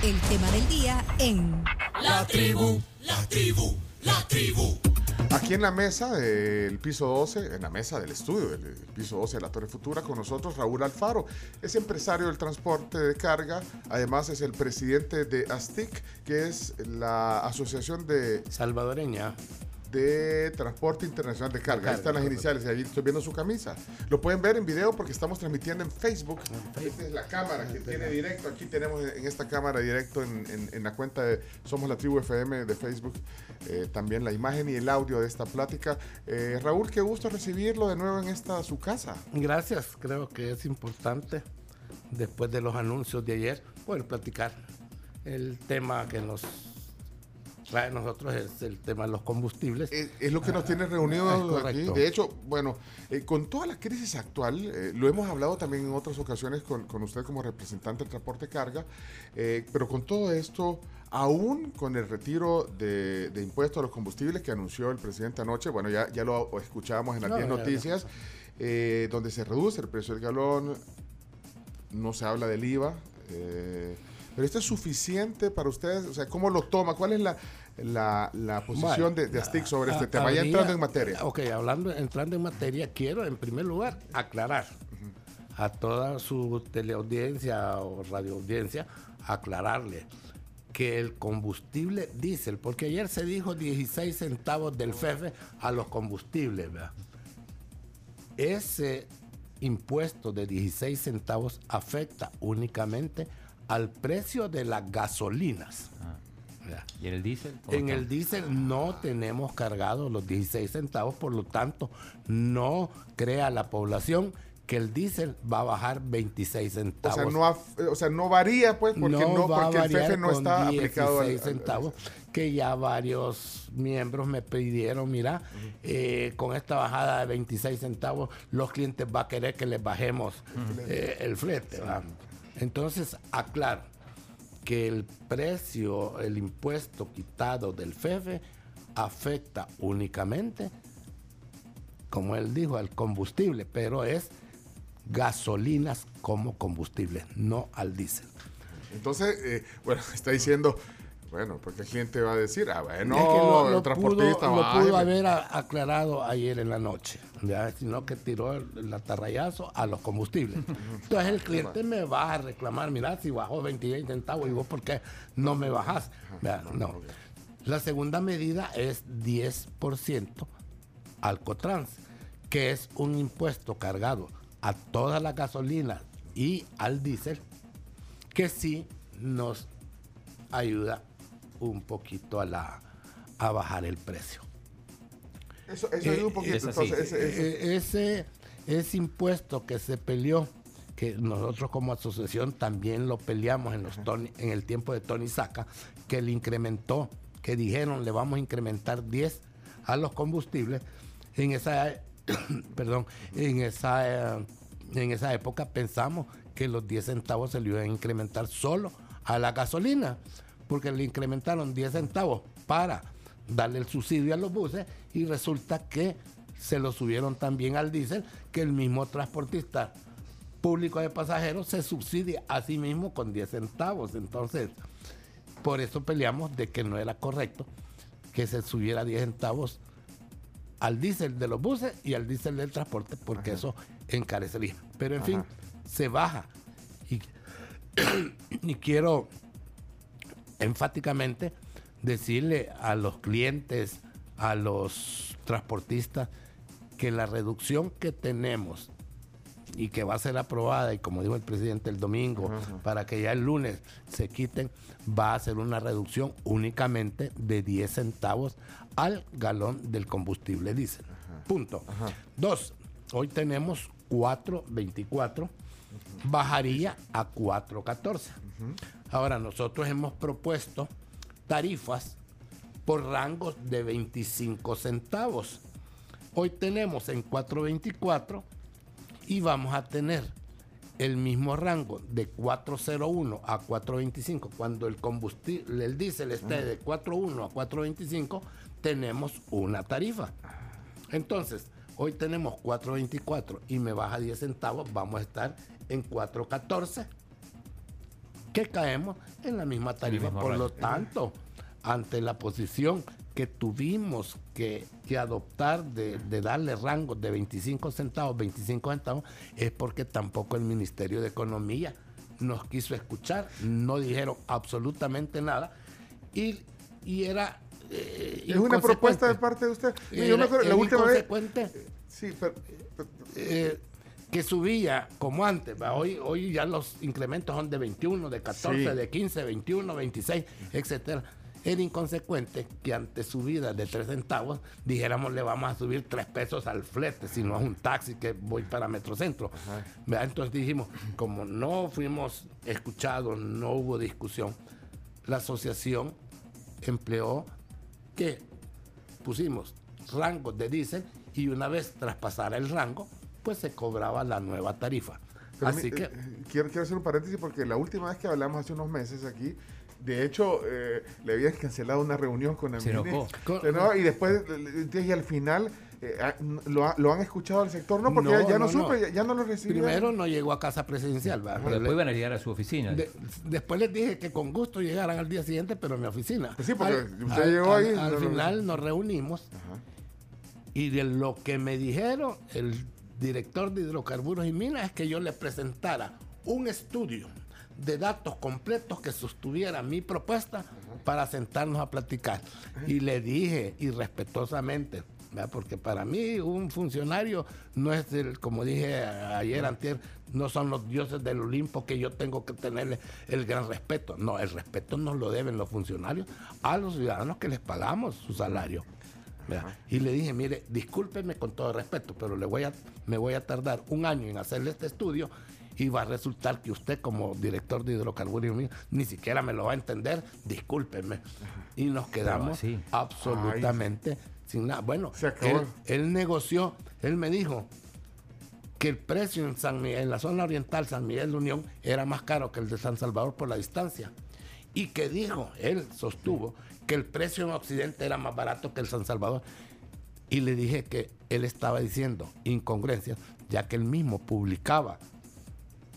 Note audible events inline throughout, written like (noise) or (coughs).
El tema del día en La tribu, la tribu, la tribu. Aquí en la mesa del piso 12, en la mesa del estudio del piso 12 de la Torre Futura, con nosotros Raúl Alfaro. Es empresario del transporte de carga, además es el presidente de ASTIC, que es la Asociación de Salvadoreña de Transporte Internacional de Carga. Ahí están las iniciales y ahí estoy viendo su camisa. Lo pueden ver en video porque estamos transmitiendo en Facebook. Esta es la cámara que tiene directo. Aquí tenemos en esta cámara directo en, en, la cuenta de Somos la Tribu FM de Facebook eh, también la imagen y el audio de esta plática. Eh, Raúl, qué gusto recibirlo de nuevo en esta su casa. Gracias, creo que es importante después de los anuncios de ayer poder platicar el tema que nos trae nosotros es el tema de los combustibles. Es, lo que nos tiene reunidos aquí. De hecho, bueno, eh, con toda la crisis actual, eh, lo hemos hablado también en otras ocasiones con, con usted como representante del transporte carga, eh, pero con todo esto, aún con el retiro de, de, impuestos a los combustibles que anunció el presidente anoche, bueno, ya, ya lo escuchábamos en las 10 noticias, donde se reduce el precio del galón, no se habla del IVA. Pero esto es suficiente para ustedes, o sea, ¿cómo lo toma? ¿Cuál es la, la, posición de, de ASTIC sobre este tema? Ya entrando en materia. Ok, hablando, entrando en materia, quiero en primer lugar aclarar a toda su teleaudiencia o radioaudiencia, aclararle que el combustible diésel, porque ayer se dijo 16 centavos del FEFE a los combustibles, ¿verdad? Ese impuesto de 16 centavos afecta únicamente al precio de las gasolinas. Ah. ¿Y en el diésel? En el diésel no tenemos cargados los 16 centavos, por lo tanto, no crea la población que el diésel va a bajar 26 centavos. O sea, no, o sea, no varía, pues, porque, no, porque el FEFE no está aplicado. 16 centavos, que ya varios miembros me pidieron, mira, eh, con esta bajada de 26 centavos, los clientes va a querer que les bajemos eh, el flete. Entonces, aclaro que el precio, el impuesto quitado del FEFE afecta únicamente, como él dijo, al combustible, pero es gasolinas como combustible, no al diésel. Entonces, eh, bueno, (laughs) está diciendo bueno, porque el cliente va a decir, ah, bueno, el transportista pudo, Lo pudo haber aclarado ayer en la noche, sino que tiró el, atarrayazo a los combustibles. (laughs) Entonces el cliente me va a reclamar, mira, si bajó 28 centavos, y vos, ¿por qué no me bajás? No. La segunda medida es 10% Alcotrans, que es un impuesto cargado a toda la gasolina y al diésel, que sí nos ayuda un poquito a, la, a bajar el precio. Eso, eso un poquito. ese, ese, ese, impuesto que se peleó, que nosotros como asociación también lo peleamos en, los en el tiempo de Tony Saca, que le incrementó, que dijeron le vamos a incrementar 10 a los combustibles. En esa, (coughs) perdón, en esa, en esa época pensamos que los 10 centavos se le iban a incrementar solo a la gasolina porque le incrementaron 10 centavos para darle el subsidio a los buses y resulta que se lo subieron también al diésel, que el mismo transportista público de pasajeros se subsidia a sí mismo con 10 centavos. Entonces, por eso peleamos de que no era correcto que se subiera 10 centavos al diésel de los buses y al diésel del transporte, porque eso encarecería. Pero en fin, se baja. Y, (coughs) y quiero enfáticamente decirle a los clientes, a los transportistas, que la reducción que tenemos y que va a ser aprobada, y como dijo el presidente el domingo, para que ya el lunes se quiten, va a ser una reducción únicamente de 10 centavos al galón del combustible diésel. Punto. Dos, hoy tenemos 4.24, bajaría a 4.14. Ahora, nosotros hemos propuesto tarifas por rangos de 25 centavos. Hoy tenemos en 424 y vamos a tener el mismo rango de 401 a 425. Cuando el combustible, el diésel esté de 41 a 425, tenemos una tarifa. Entonces, hoy tenemos 424 y me baja 10 centavos, vamos a estar en 414 que caemos en la misma tarifa. Por lo tanto, ante la posición que tuvimos que, adoptar de, darle rangos de 25 centavos, 25 centavos, es porque tampoco el Ministerio de Economía nos quiso escuchar, no dijeron absolutamente nada y, y era... Eh, es una propuesta de parte de usted. yo me acuerdo, la última vez... Sí, pero, eh, que subía como antes. Hoy, hoy ya los incrementos son de 21, de 14, de 15, 21, 26, etcétera. Era inconsecuente que ante subida de 3 centavos dijéramos le vamos a subir 3 pesos al flete, si no es un taxi que voy para Metrocentro. Entonces dijimos, como no fuimos escuchados, no hubo discusión, la asociación empleó que pusimos rangos de diésel y una vez traspasara el rango, pues se cobraba la nueva tarifa. Así que... Eh, quiero, quiero hacer un paréntesis porque la última vez que hablamos hace unos meses aquí, de hecho, eh, le habían cancelado una reunión con el ministro. y después, y al final, eh, ah, lo, han escuchado al sector? No, porque ya, no, supe, ya, no lo recibieron. Primero no llegó a casa presidencial. Pero después iban a llegar a su oficina. después les dije que con gusto llegaran al día siguiente, pero en mi oficina. Pues sí, porque al, usted llegó ahí. Al, final nos reunimos y de lo que me dijeron el director de hidrocarburos y minas que yo le presentara un estudio de datos completos que sostuviera mi propuesta para sentarnos a platicar. Y le dije, irrespetuosamente, porque para mí un funcionario no es, el, como dije ayer, antier, no son los dioses del Olimpo que yo tengo que tenerle el gran respeto. No, el respeto nos lo deben los funcionarios a los ciudadanos que les pagamos su salario. Y le dije, mire, discúlpeme con todo respeto, pero le voy a, me voy a tardar un año en hacerle este estudio y va a resultar que usted como director de hidrocarburos ni siquiera me lo va a entender, discúlpeme. Y nos quedamos absolutamente sin nada. Bueno, él, negoció, él me dijo que el precio en, San en la zona oriental, San Miguel de Unión, era más caro que el de San Salvador por la distancia. Y que dijo, él sostuvo, que el precio en Occidente era más barato que el San Salvador. Y le dije que él estaba diciendo incongruencias, ya que él mismo publicaba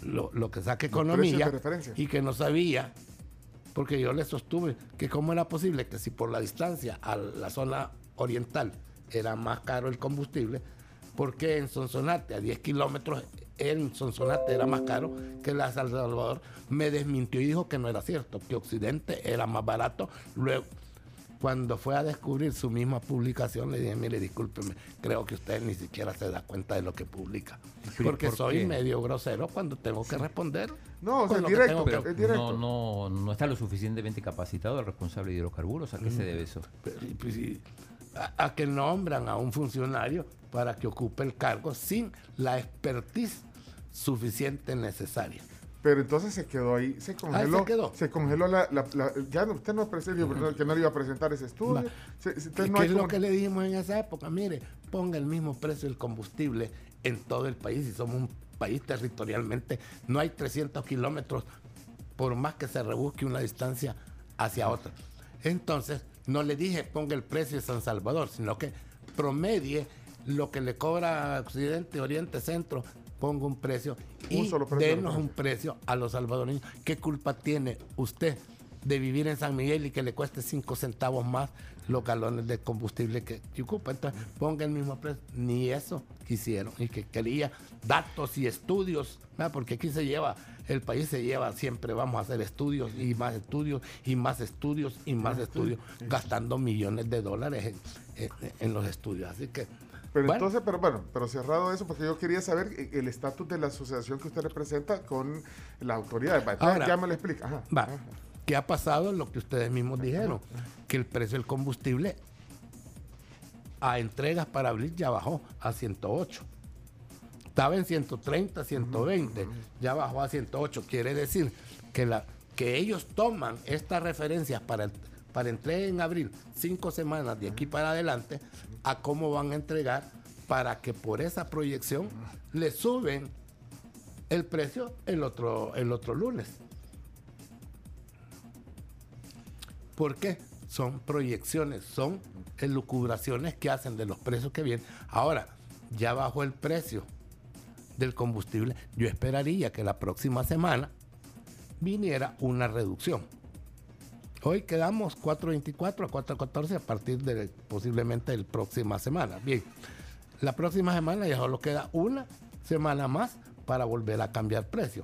lo, que saca economía y que no sabía, porque yo le sostuve que cómo era posible que si por la distancia a la zona oriental era más caro el combustible, porque en Sonsonate, a 10 kilómetros, en Sonsonate era más caro que la San Salvador, me desmintió y dijo que no era cierto, que Occidente era más barato. Luego, cuando fue a descubrir su misma publicación, le dije, mire, discúlpeme, creo que usted ni siquiera se da cuenta de lo que publica. Porque soy medio grosero cuando tengo que responder. No, o sea, directo, No, no, no está lo suficientemente capacitado el responsable de hidrocarburos. ¿A qué se debe eso? Pues, a, que nombran a un funcionario para que ocupe el cargo sin la expertise suficiente necesaria. Pero entonces se quedó ahí, se congeló. se, quedó. se congeló la, ya usted no presentó, que no le iba a presentar ese estudio. ¿Qué es lo que le dijimos en esa época? Mire, ponga el mismo precio del combustible en todo el país y somos un país territorialmente, no hay 300 kilómetros por más que se rebusque una distancia hacia otra. Entonces, no le dije ponga el precio de San Salvador, sino que promedie lo que le cobra Occidente, Oriente, Centro ponga un precio y denos un precio a los salvadoreños. ¿Qué culpa tiene usted de vivir en San Miguel y que le cueste cinco centavos más los galones de combustible que, ocupa? Entonces, ponga el mismo precio. Ni eso quisieron y que quería datos y estudios, porque aquí se lleva, el país se lleva siempre, vamos a hacer estudios y más estudios y más estudios y más estudios, gastando millones de dólares en los estudios. Así que pero entonces, pero bueno, pero cerrado eso, porque yo quería saber el estatus de la asociación que usted representa con la autoridad. Ahora, ya me lo explica. va. ¿Qué ha pasado? Lo que ustedes mismos dijeron, que el precio del combustible a entregas para abril ya bajó a 108. Estaba en 130, 120, ya bajó a 108. Quiere decir que, la, que ellos toman estas referencias para, para entrega en abril, cinco semanas de aquí para adelante, a cómo van a entregar para que por esa proyección le suben el precio el otro, el otro lunes. ¿Por qué? Son proyecciones, son elucubraciones que hacen de los precios que vienen. Ahora, ya bajó el precio del combustible. Yo esperaría que la próxima semana viniera una reducción. Hoy quedamos 4.24 a 4.14 a partir de posiblemente la próxima semana. Bien, la próxima semana ya solo queda una semana más para volver a cambiar precio.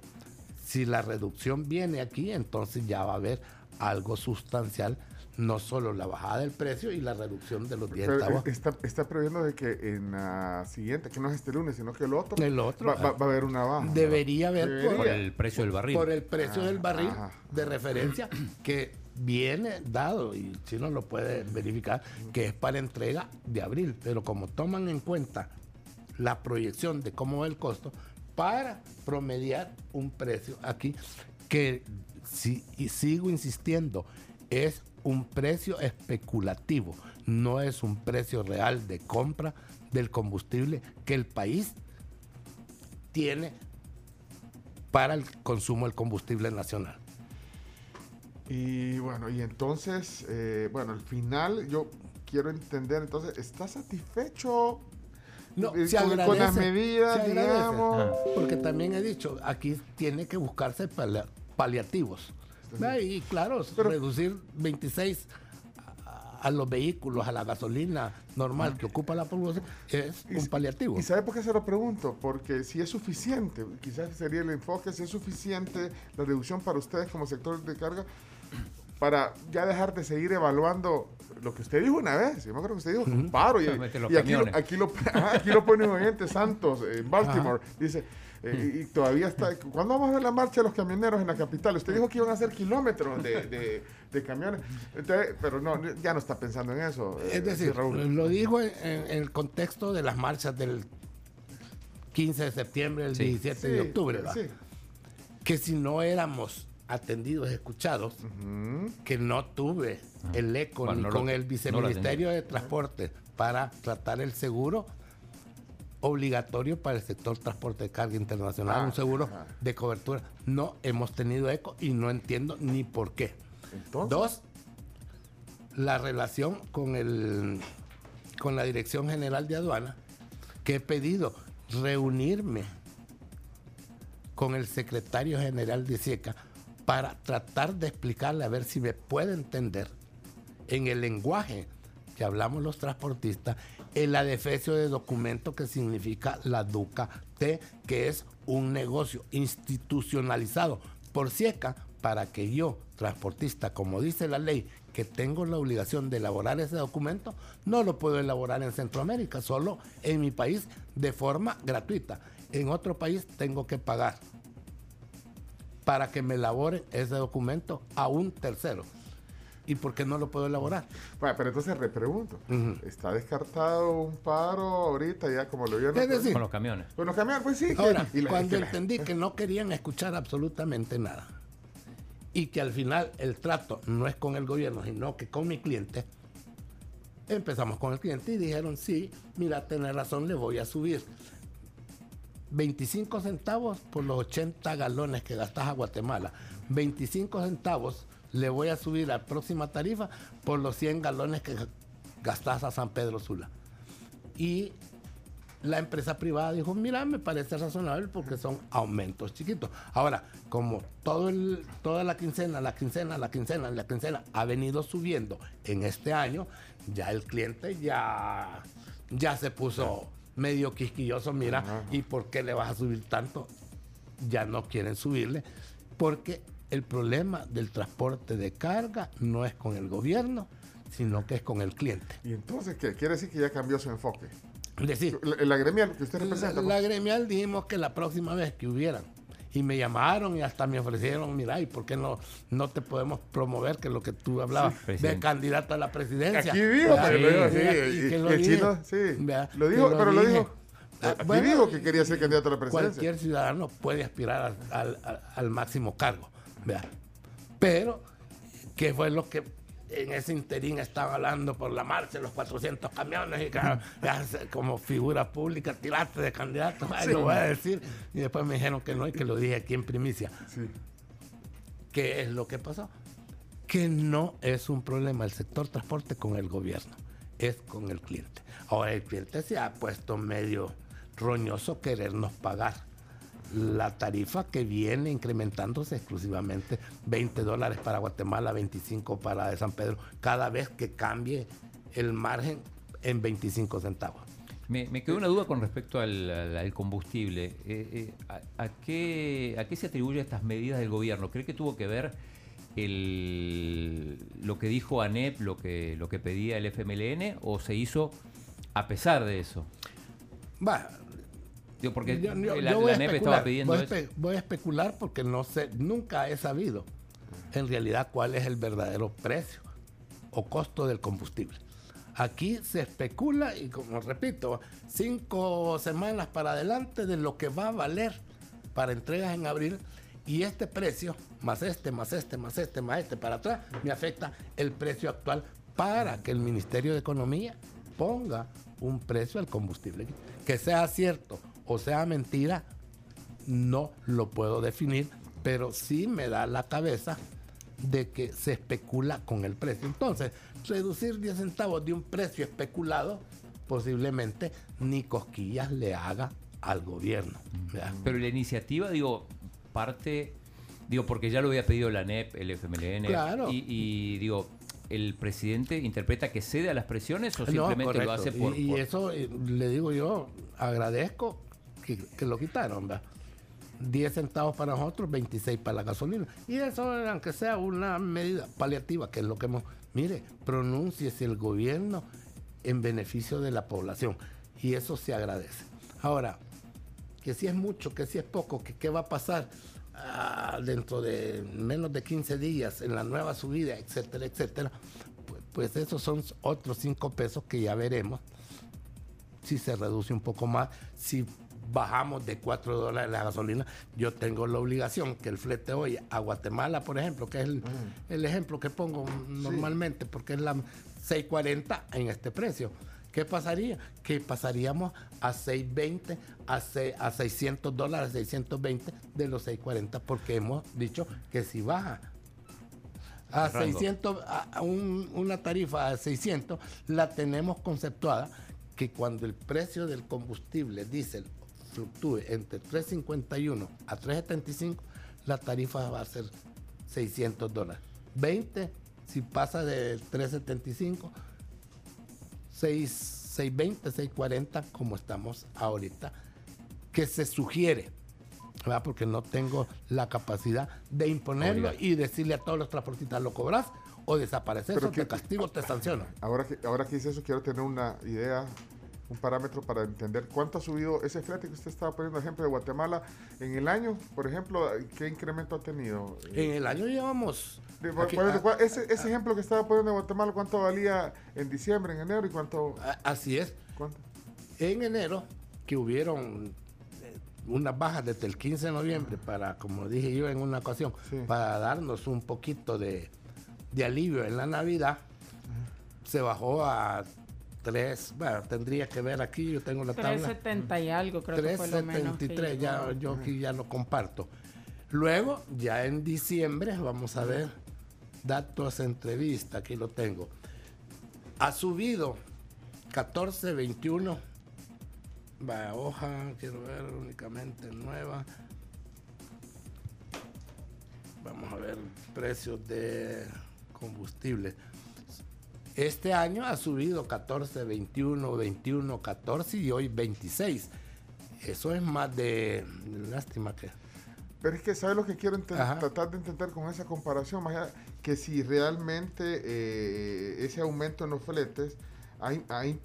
Si la reducción viene aquí, entonces ya va a haber algo sustancial no solo la bajada del precio y la reducción de los 10 centavos. Está, está, previendo de que en la siguiente, que no es este lunes, sino que el otro, el otro va, a haber una baja. Debería haber Por, el precio del barril. Por el precio del barril de referencia que viene dado, y si no lo puede verificar, que es para entrega de abril. Pero como toman en cuenta la proyección de cómo va el costo, para promediar un precio aquí que si, y sigo insistiendo, es un precio especulativo, no es un precio real de compra del combustible que el país tiene para el consumo del combustible nacional. Y bueno, y entonces, eh, bueno, al final yo quiero entender, entonces, ¿está satisfecho no, eh, se con, con, las medidas, digamos? Porque también he dicho, aquí tiene que buscarse paliativos. Y claro, reducir 26 a, los vehículos, a la gasolina normal que ocupa la población, es un paliativo. ¿Y sabe por qué se lo pregunto? Porque si es suficiente, quizás sería el enfoque, si es suficiente la reducción para ustedes como sector de carga, para ya dejar de seguir evaluando lo que usted dijo una vez, yo me acuerdo que usted dijo, paro, y, aquí, lo, aquí, lo, aquí lo pone un oyente Santos en Baltimore, dice, eh, y, todavía está. ¿Cuándo vamos a ver la marcha de los camioneros en la capital? Usted dijo que iban a hacer kilómetros de, de, camiones, pero no, ya no está pensando en eso. Eh, es decir, lo dijo en, el contexto de las marchas del 15 de septiembre, el 17 de octubre, que si no éramos atendidos, escuchados, que no tuve ah. el eco ni con el viceministerio de Transporte para tratar el seguro obligatorio para el sector transporte de carga internacional, un ah, seguro de cobertura. No hemos tenido eco y no entiendo ni por qué. Dos, la relación con, el, con la Dirección General de Aduana, que he pedido reunirme con el secretario general de SIECA para tratar de explicarle a ver si me puede entender en el lenguaje que hablamos los transportistas el adefesio de documento que significa la DUCA T, que es un negocio institucionalizado por SIECA para que yo, transportista, como dice la ley, que tengo la obligación de elaborar ese documento, no lo puedo elaborar en Centroamérica, solo en mi país de forma gratuita. En otro país tengo que pagar para que me elabore ese documento a un tercero. ¿Y por qué no lo puedo elaborar? Bueno, pero entonces repregunto. ¿Está descartado un paro ahorita ya como lo vieron? con los camiones. Con los camiones, pues sí. Ahora, cuando entendí que no querían escuchar absolutamente nada y que al final el trato no es con el gobierno, sino que con mi cliente, empezamos con el cliente y dijeron, sí, mira, tenés razón, le voy a subir 25 centavos por los 80 galones que gastas a Guatemala, 25 centavos le voy a subir la próxima tarifa por los 100 galones que gastas a San Pedro Sula. Y la empresa privada dijo, mira, me parece razonable porque son aumentos chiquitos. Ahora, como toda la quincena, la quincena, la quincena, la quincena ha venido subiendo en este año, ya el cliente ya, ya se puso medio quisquilloso, mira, ¿y por qué le vas a subir tanto? Ya no quieren subirle, porque el problema del transporte de carga no es con el gobierno, sino que es con el cliente. ¿Y entonces qué? Quiere decir que ya cambió su enfoque. Es decir, la, gremial que usted representa. La, gremial dijimos que la próxima vez que hubieran, y me llamaron y hasta me ofrecieron, mira, ¿y por qué no, no te podemos promover? Que lo que tú hablabas de candidato a la presidencia. Aquí dijo, pero lo dijo, sí. el chino, sí. lo dijo, pero lo dijo. Ah, Aquí dijo que quería ser candidato a la presidencia. Cualquier ciudadano puede aspirar al, al máximo cargo. Pero, ¿qué fue lo que en ese interín estaba hablando por la marcha, los 400 camiones, y como figura pública tiraste de candidato, (laughs) lo voy a decir. Y después me dijeron que no y que lo dije aquí en primicia. ¿Qué es lo que pasó? Que no es un problema el sector transporte con el gobierno, es con el cliente. Ahora el cliente se ha puesto medio roñoso querernos pagar la tarifa que viene incrementándose exclusivamente 20 dólares para Guatemala, 25 para San Pedro, cada vez que cambie el margen en 25 centavos. Me, quedó una duda con respecto al, combustible. Eh, eh, a, qué, ¿A qué se atribuyen estas medidas del gobierno? ¿Cree que tuvo que ver el, lo que dijo ANEP, lo que, lo que pedía el FMLN, o se hizo a pesar de eso? Va, porque la, ANEP estaba pidiendo voy, eso. voy a especular porque no sé, nunca he sabido en realidad cuál es el verdadero precio o costo del combustible. Aquí se especula y como repito, cinco semanas para adelante de lo que va a valer para entregas en abril y este precio, más este, más este, más este, más este para atrás, me afecta el precio actual para que el Ministerio de Economía ponga un precio al combustible. Que sea cierto o sea mentira, no lo puedo definir, pero sí me da la cabeza de que se especula con el precio. Entonces, reducir 10 centavos de un precio especulado, posiblemente ni cosquillas le haga al gobierno. Pero la iniciativa, digo, parte, digo, porque ya lo había pedido la NEP, el FMLN, claro. y, digo, ¿el presidente interpreta que cede a las presiones o simplemente lo hace por...? Y, y eso, eh, le digo yo, agradezco que, lo quitaron, ¿verdad? 10 centavos para nosotros, 26 para la gasolina. Y eso, aunque sea una medida paliativa, que es lo que hemos... Mire, si el gobierno en beneficio de la población. Y eso se agradece. Ahora, que si es mucho, que si es poco, que qué va a pasar ah, dentro de menos de 15 días en la nueva subida, etcétera, etcétera, pues, pues esos son otros 5 pesos que ya veremos si se reduce un poco más, si bajamos de 4 dólares la gasolina, yo tengo la obligación que el flete hoy a Guatemala, por ejemplo, que es el, mm. ejemplo que pongo normalmente, porque es la 640 en este precio. ¿Qué pasaría? Que pasaríamos a 620, a, a 600 dólares, 620 de los 640, porque hemos dicho que si baja a 600, a una tarifa de 600, la tenemos conceptuada que cuando el precio del combustible diésel fluctúe entre 3.51 a 3.75, la tarifa va a ser 600 dólares. 20, si pasa de 3.75, 6.20, 6.40, como estamos ahorita, que se sugiere. ¿verdad? Porque no tengo la capacidad de imponerlo y decirle a todos los transportistas, lo cobras o desapareces, o te castigo, te sanciono. Ahora que, ahora que dice eso, quiero tener una idea un parámetro para entender cuánto ha subido ese flete que usted estaba poniendo ejemplo de Guatemala en el año, por ejemplo, ¿qué incremento ha tenido? En el año llevamos... ese, ese ejemplo que estaba poniendo de Guatemala, ¿cuánto valía en diciembre, en enero y cuánto? Así es. ¿Cuánto? En enero, que hubieron eh, unas bajas desde el 15 de noviembre para, como dije yo en una ocasión, para darnos un poquito de, de alivio en la Navidad, se bajó a bueno, tendría que ver aquí, yo tengo la tabla. 370 y algo, creo que fue lo menos. ya, yo aquí ya lo comparto. Luego, ya en diciembre, vamos a ver datos entrevista, aquí lo tengo. Ha subido 14, 21. Va, hoja, quiero ver únicamente nueva. Vamos a ver precios de combustible. Este año ha subido 14, 21, 21, 14 y hoy 26. Eso es más de lástima que... Pero es que, ¿sabes lo que quiero tratar de entender con esa comparación? Más que si realmente eh, ese aumento en los fletes eh,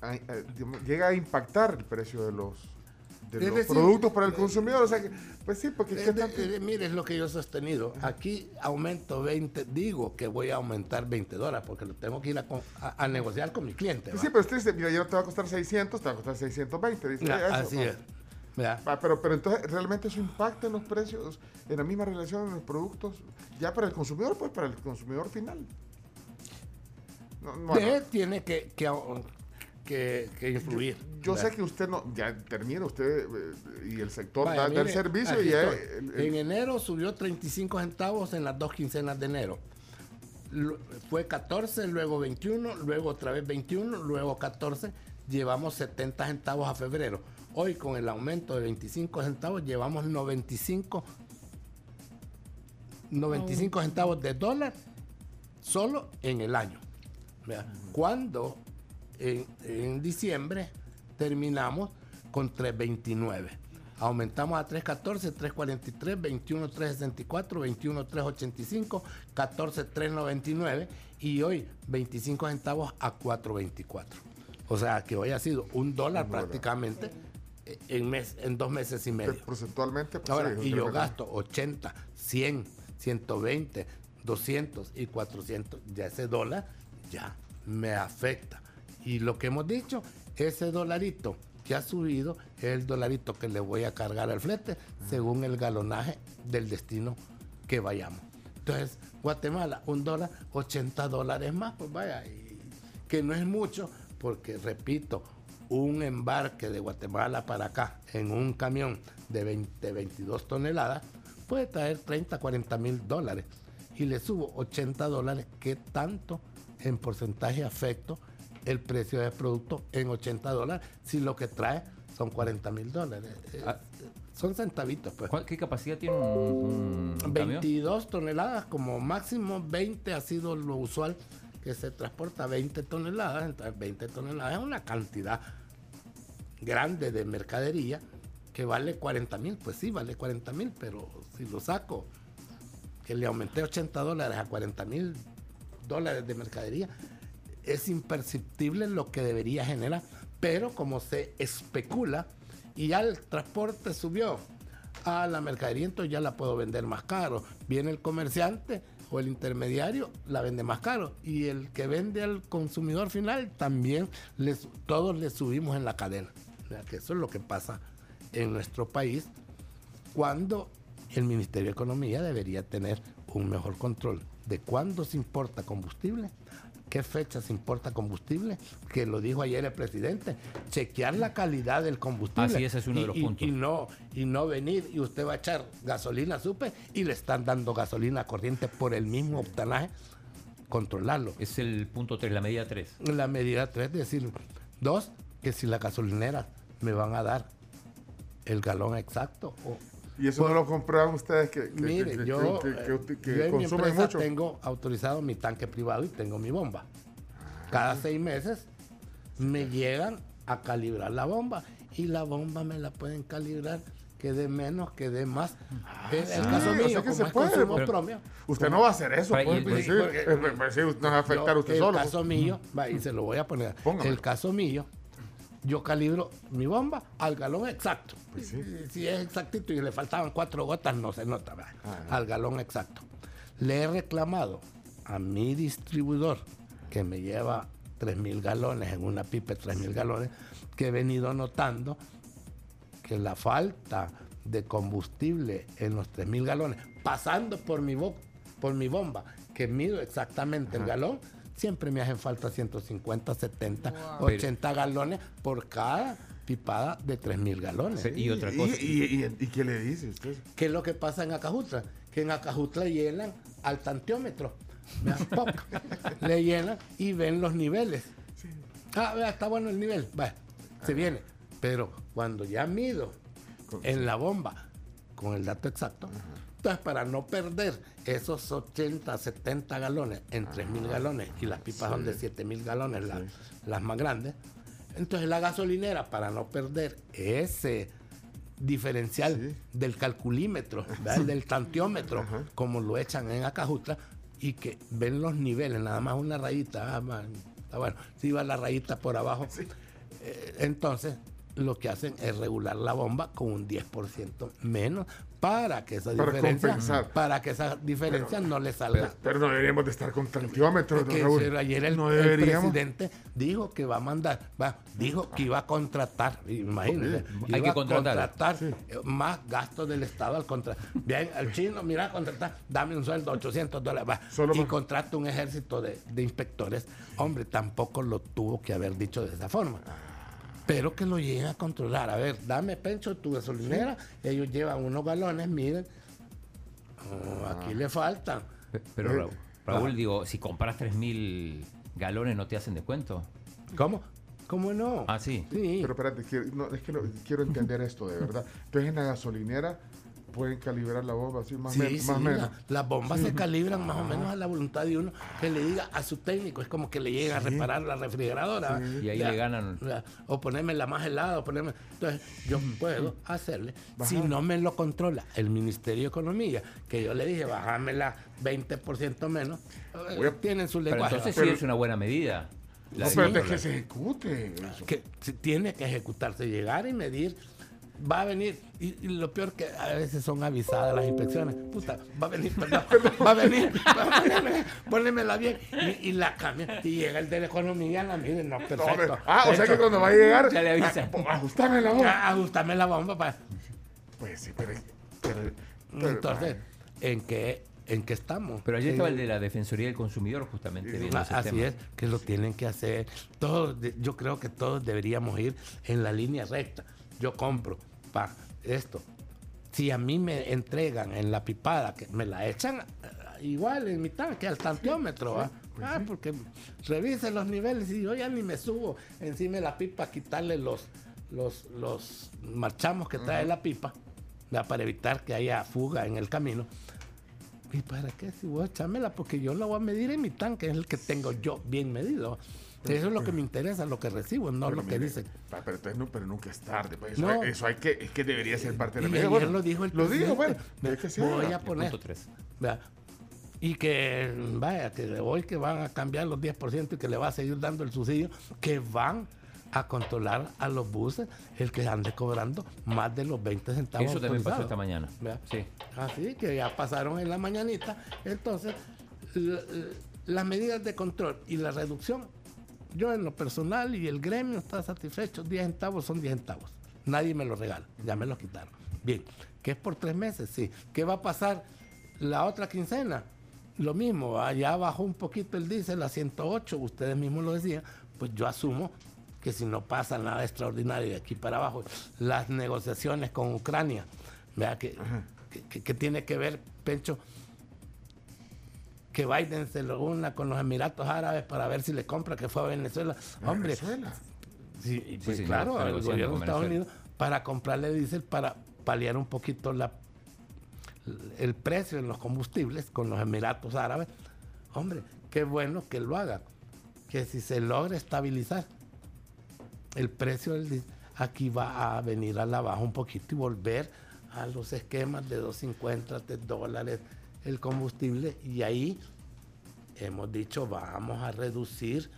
llega a impactar el precio de los de los productos para el consumidor. O sea, que, pues sí, porque... Eh, mire, es lo que yo he sostenido. Aquí aumento 20, digo que voy a aumentar 20 dólares porque lo tengo que ir a, negociar con mi cliente. Sí, pero usted dice, mira, yo te va a costar 600, te va a costar 620. Dice, así es. pero, pero entonces, ¿realmente eso impacta en los precios, en la misma relación en los productos, ya para el consumidor, pues para el consumidor final? No, tiene que, que, que, influir. Yo, sé que usted no, ya termina usted eh, y el sector del servicio. Y en enero subió 35 centavos en las dos quincenas de enero. fue 14, luego 21, luego otra vez 21, luego 14 llevamos 70 centavos a febrero. Hoy con el aumento de 25 centavos llevamos 95, 95 centavos de dólar solo en el año. Cuando en, en diciembre terminamos con 3.29. Aumentamos a 3.14, 3.43, 21.364, 21.385, 14.399 y hoy 25 centavos a 4.24. O sea que hoy ha sido un dólar prácticamente en, mes, en dos meses y medio. Porcentualmente. Pues, Ahora, y yo gasto 80, 100, 120, 200 y 400, ya ese dólar ya me afecta. Y lo que hemos dicho, ese dolarito que ha subido es el dolarito que le voy a cargar al flete según el galonaje del destino que vayamos. Entonces, Guatemala, un dólar, 80 dólares más, pues vaya, que no es mucho, porque repito, un embarque de Guatemala para acá en un camión de 20, 22 toneladas puede traer 30, 40 mil dólares. Y le subo 80 dólares, ¿qué tanto en porcentaje afecto el precio del producto en 80 dólares si lo que trae son 40 mil dólares? Eh, ah. son centavitos, pues. ¿Qué capacidad tiene un, 22 toneladas, como máximo 20 ha sido lo usual que se transporta 20 toneladas. Entonces, 20 toneladas es una cantidad grande de mercadería que vale 40 mil, pues sí, vale 40 mil, pero si lo saco, que le aumenté 80 dólares a 40 mil dólares de mercadería, es imperceptible lo que debería generar, pero como se especula y ya el transporte subió a la mercadería, entonces ya la puedo vender más caro. Viene el comerciante o el intermediario, la vende más caro. Y el que vende al consumidor final, también les, todos le subimos en la cadena que eso es lo que pasa en nuestro país cuando el Ministerio de Economía debería tener un mejor control de cuándo se importa combustible, qué fecha se importa combustible, que lo dijo ayer el presidente, chequear la calidad del combustible. Así ese es uno de los puntos. Y no, y no venir y usted va a echar gasolina supe y le están dando gasolina corriente por el mismo octanaje, controlarlo. Es el punto 3, la medida 3. La medida 3, decir, dos, que si la gasolinera me van a dar el galón exacto. ¿Y eso no lo compraron ustedes que, mire, yo, en mi empresa tengo autorizado mi tanque privado y tengo mi bomba. Cada seis meses me llegan a calibrar la bomba y la bomba me la pueden calibrar que dé menos, que dé más. Ah, el, caso mío, que se puede, usted no va a hacer eso, pues, pues, sí, pues, sí, no va a afectar usted solo. El caso mío, va, y se lo voy a poner. El caso mío, yo calibro mi bomba al galón exacto. Pues si, es exactito y le faltaban cuatro gotas, no se nota, ah, al galón exacto. Le he reclamado a mi distribuidor, que me lleva 3.000 galones en una pipa, 3.000 galones, que he venido notando que la falta de combustible en los 3.000 galones, pasando por mi, por mi bomba, que mido exactamente el galón, siempre me hacen falta 150, 70, 80 galones por cada pipada de 3.000 galones. y otra cosa. ¿Y, qué le dice usted? ¿Qué es lo que pasa en Acajutla? Que en Acajutla llenan al tantiómetro. (laughs) le llenan y ven los niveles. Ah, vea, está bueno el nivel. Va, se viene. Pero cuando ya mido en la bomba con el dato exacto, entonces, para no perder esos 80, 70 galones en 3.000 galones y las pipas son de 7.000 galones, las, más grandes, entonces la gasolinera, para no perder ese diferencial del calculímetro, del tantiómetro, como lo echan en Acajutla, y que ven los niveles, nada más una rayita, ah, bueno, si va la rayita por abajo, eh, entonces lo que hacen es regular la bomba con un 10% menos para que esa diferencia para que esa diferencia no le salga. Pero, no deberíamos de estar con tantiómetros, Ayer el, presidente dijo que va a mandar, va, dijo que iba a contratar, imagínense, hay que contratar, más gastos del Estado al contratar. Bien, al chino, mira, contratar, dame un sueldo 800 dólares, y contrata un ejército de, de inspectores. Hombre, tampoco lo tuvo que haber dicho de esa forma pero que lo lleguen a controlar. A ver, dame pencho tu gasolinera, ellos llevan unos galones, miren, oh, aquí le faltan. Pero Raúl, Raúl digo, si compras 3.000 galones, ¿no te hacen descuento? ¿Cómo? ¿Cómo no? Ah, sí. Pero espérate, quiero, es que quiero entender esto de verdad. (laughs) Entonces en la gasolinera pueden calibrar la bomba así más, sí, más menos. las bombas se calibran más o menos a la voluntad de uno que le diga a su técnico. Es como que le llega a reparar la refrigeradora. Y ahí le ganan. O ponerme la más helada. O ponerme... Entonces, yo puedo hacerle, si no me lo controla el Ministerio de Economía, que yo le dije, bájamela 20% menos, eh, tienen su lenguaje. Pero entonces sí es una buena medida. La no, pero es que se ejecute. Que tiene que ejecutarse, llegar y medir va a venir, y, lo peor que a veces son avisadas las inspecciones, puta, va a venir, perdón, va a venir, va a venir, bien, y, la cambia, y llega el de la economía, la mide, no, perfecto. ah, o sea que cuando va a llegar, ya le avisa. Ah, ajustame la bomba. Ajustame la bomba para... Pues sí, pero... Entonces, ¿en qué, ¿en qué estamos? Pero allí estaba el de la Defensoría del Consumidor, justamente. así es, que lo tienen que hacer. Todos, yo creo que todos deberíamos ir en la línea recta. Yo compro, para esto. Si a mí me entregan en la pipada, que me la echan eh, igual en mi tanque, al tanteómetro. Pues ah, porque revisen los niveles y yo ya ni me subo encima de la pipa a quitarle los, los, los marchamos que trae la pipa, para evitar que haya fuga en el camino. ¿Y para qué? Si voy a echármela, porque yo la voy a medir en mi tanque, es el que tengo yo bien medido. Eso es lo que me interesa, lo que recibo, no lo que dicen. Pero, no, pero nunca es tarde. Pues, eso, hay que, es que debería ser parte de la medida. Bueno, lo dijo el Lo dijo, bueno. voy a poner. y que, vaya, que hoy que van a cambiar los 10% y que le va a seguir dando el subsidio, que van a controlar a los buses el que ande cobrando más de los 20 centavos. Eso también pasó esta mañana. Sí. Así que ya pasaron en la mañanita. Entonces, las medidas de control y la reducción yo en lo personal y el gremio está satisfecho. 10 centavos son 10 centavos. Nadie me lo regala. Ya me lo quitaron. Bien. ¿Qué es por tres meses? Sí. ¿Qué va a pasar la otra quincena? Lo mismo. Allá bajó un poquito el diésel a 108. Ustedes mismos lo decían. Pues yo asumo que si no pasa nada extraordinario de aquí para abajo, las negociaciones con Ucrania, vea que, que, tiene que ver, Pencho, que Biden se lo una con los Emiratos Árabes para ver si le compra que fue a Venezuela. Hombre, Venezuela. Sí, pues claro, el gobierno de Estados Unidos para comprarle diésel para paliar un poquito la el precio en los combustibles con los Emiratos Árabes. Hombre, qué bueno que lo haga. Que si se logra estabilizar el precio del diésel, aquí va a venir a la baja un poquito y volver a los esquemas de 250, de dólares el combustible y ahí hemos dicho vamos a reducir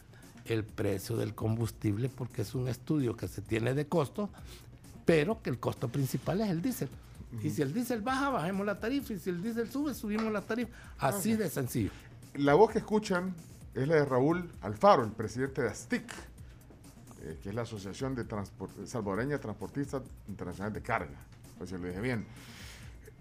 el precio del combustible porque es un estudio que se tiene de costo, pero que el costo principal es el diésel. Y si el diésel baja, bajemos la tarifa. Y si el diésel sube, subimos la tarifa. Así de sencillo. La voz que escuchan es la de Raúl Alfaro, el presidente de ASTIC, eh, que es la Asociación de Salvadoreña Transportistas Internacionales de Carga. Pues si lo dije bien.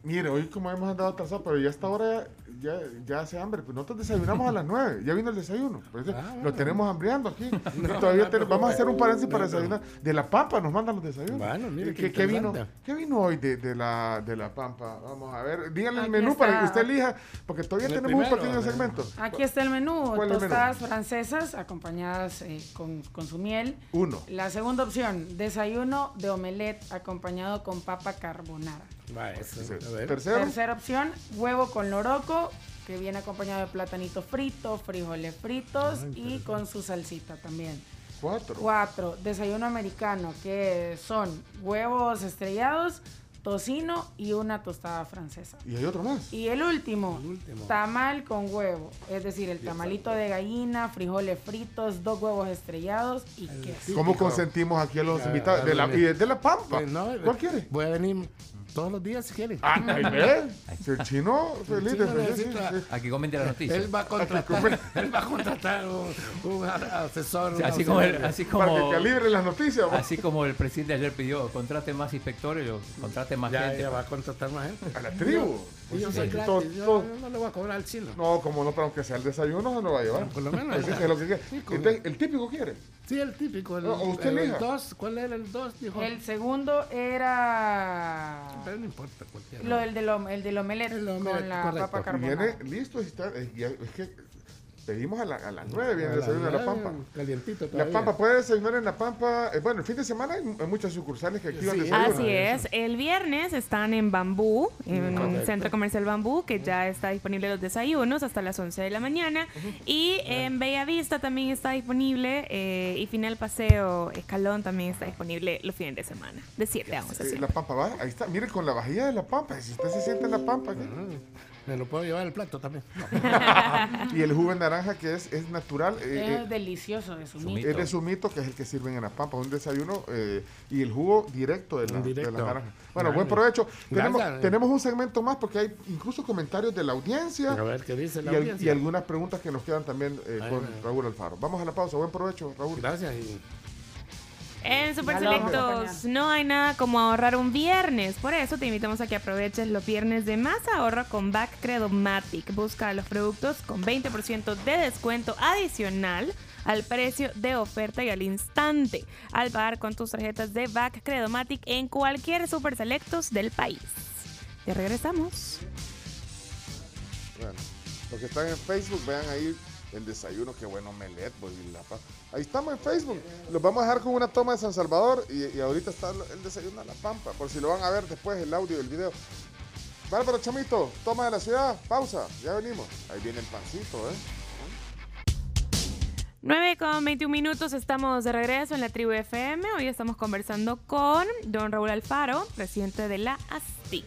Mire, hoy como hemos andado atrasados, pero ya hasta ahora ya, ya hace hambre. Pues nosotros desayunamos a las 9, ya vino el desayuno. Ah, lo tenemos hambriando aquí. (laughs) todavía vamos a hacer un paréntesis para desayunar. De la Pampa nos mandan los desayunos. Bueno, mire, ¿Qué, ¿qué vino, ¿Qué vino hoy de, de, la, de la Pampa? Vamos a ver, díganle el menú para que usted elija, porque todavía tenemos un pequeño segmento. Aquí está el menú, tostadas francesas acompañadas eh, con, con su miel. Uno. La segunda opción, desayuno de omelette acompañado con papa carbonara. Tercera opción, huevo con loroco, que viene acompañado de platanito frito, frijoles fritos y con su salsita también. Cuatro. Cuatro, desayuno americano, que son huevos estrellados, tocino y una tostada francesa. ¿Y hay otro más? Y el último, tamal con huevo, es decir, el tamalito de gallina, frijoles fritos, dos huevos estrellados y queso. ¿Cómo consentimos aquí a los invitados? De la, y de la pampa. Pues ¿Cuál quiere? Voy a venir todos los días si quiere. Ah, ¿ves? El chino feliz de feliz. Aquí comente la noticia. Él va a contratar, (laughs) él va a contratar un, asesor. así, como así como Para que calibre las noticias. Así como el presidente ayer pidió, contrate más inspectores, o contrate más gente. Ya va a contratar más gente. A la tribu. Y yo soy gratis, yo no le voy a cobrar al chino. No, como no, pero aunque sea el desayuno, se lo va a llevar. Por lo menos. Es lo que quiere. Entonces, el típico quiere. Sí, el típico. El, usted el, el dos, ¿Cuál era el dos? Dijo. El segundo era. Pero no importa Lo, el, del, el del omelette, con la papa carbonara. Viene listo. Está, eh, es que Pedimos a, a las 9 viene el desayuno de La Pampa. Calientito todavía. La Pampa puede desayunar en La Pampa. Eh, bueno, el fin de semana hay, muchas sucursales que activan sí, desayuno. Así es. El viernes están en Bambú, en un centro comercial Bambú, que ya está disponible los desayunos hasta las 11 de la mañana. Y en Bella Vista también está disponible. Eh, y Final Paseo Escalón también está disponible los fines de semana. De 7 a 11. Eh, la Pampa va, ahí está. Mire con la vajilla de La Pampa. Si usted se siente en La Pampa. Me lo puedo llevar el plato también. (laughs) y el jugo de naranja que es, es natural. Eh, es eh, delicioso de sumito. Es de sumito que es el que sirven en las pampas, un desayuno eh, y el jugo directo de la, De la naranja. Bueno, buen provecho. Tenemos, tenemos, un segmento más porque hay incluso comentarios de la audiencia. A ver qué dice la y, audiencia. y algunas preguntas que nos quedan también con Raúl Alfaro. Vamos a la pausa. Buen provecho, Raúl. Gracias. Y... En Super Selectos no hay nada como ahorrar un viernes. Por eso te invitamos a que aproveches los viernes de más ahorro con Back Credomatic. Busca los productos con 20% de descuento adicional al precio de oferta y al instante al pagar con tus tarjetas de Back Credomatic en cualquier Super Selectos del país. Ya regresamos. Bueno, los que están en Facebook, vean ahí el desayuno, qué bueno melet, pues, la Ahí estamos en Facebook. Los vamos a dejar con una toma de San Salvador y, ahorita está el desayuno a la Pampa, por si lo van a ver después el audio del video. Bárbaro Chamito, toma de la ciudad, pausa, ya venimos. Ahí viene el pancito, ¿eh? 9 con 21 minutos, estamos de regreso en la tribu FM. Hoy estamos conversando con don Raúl Alfaro, presidente de la ASTIC.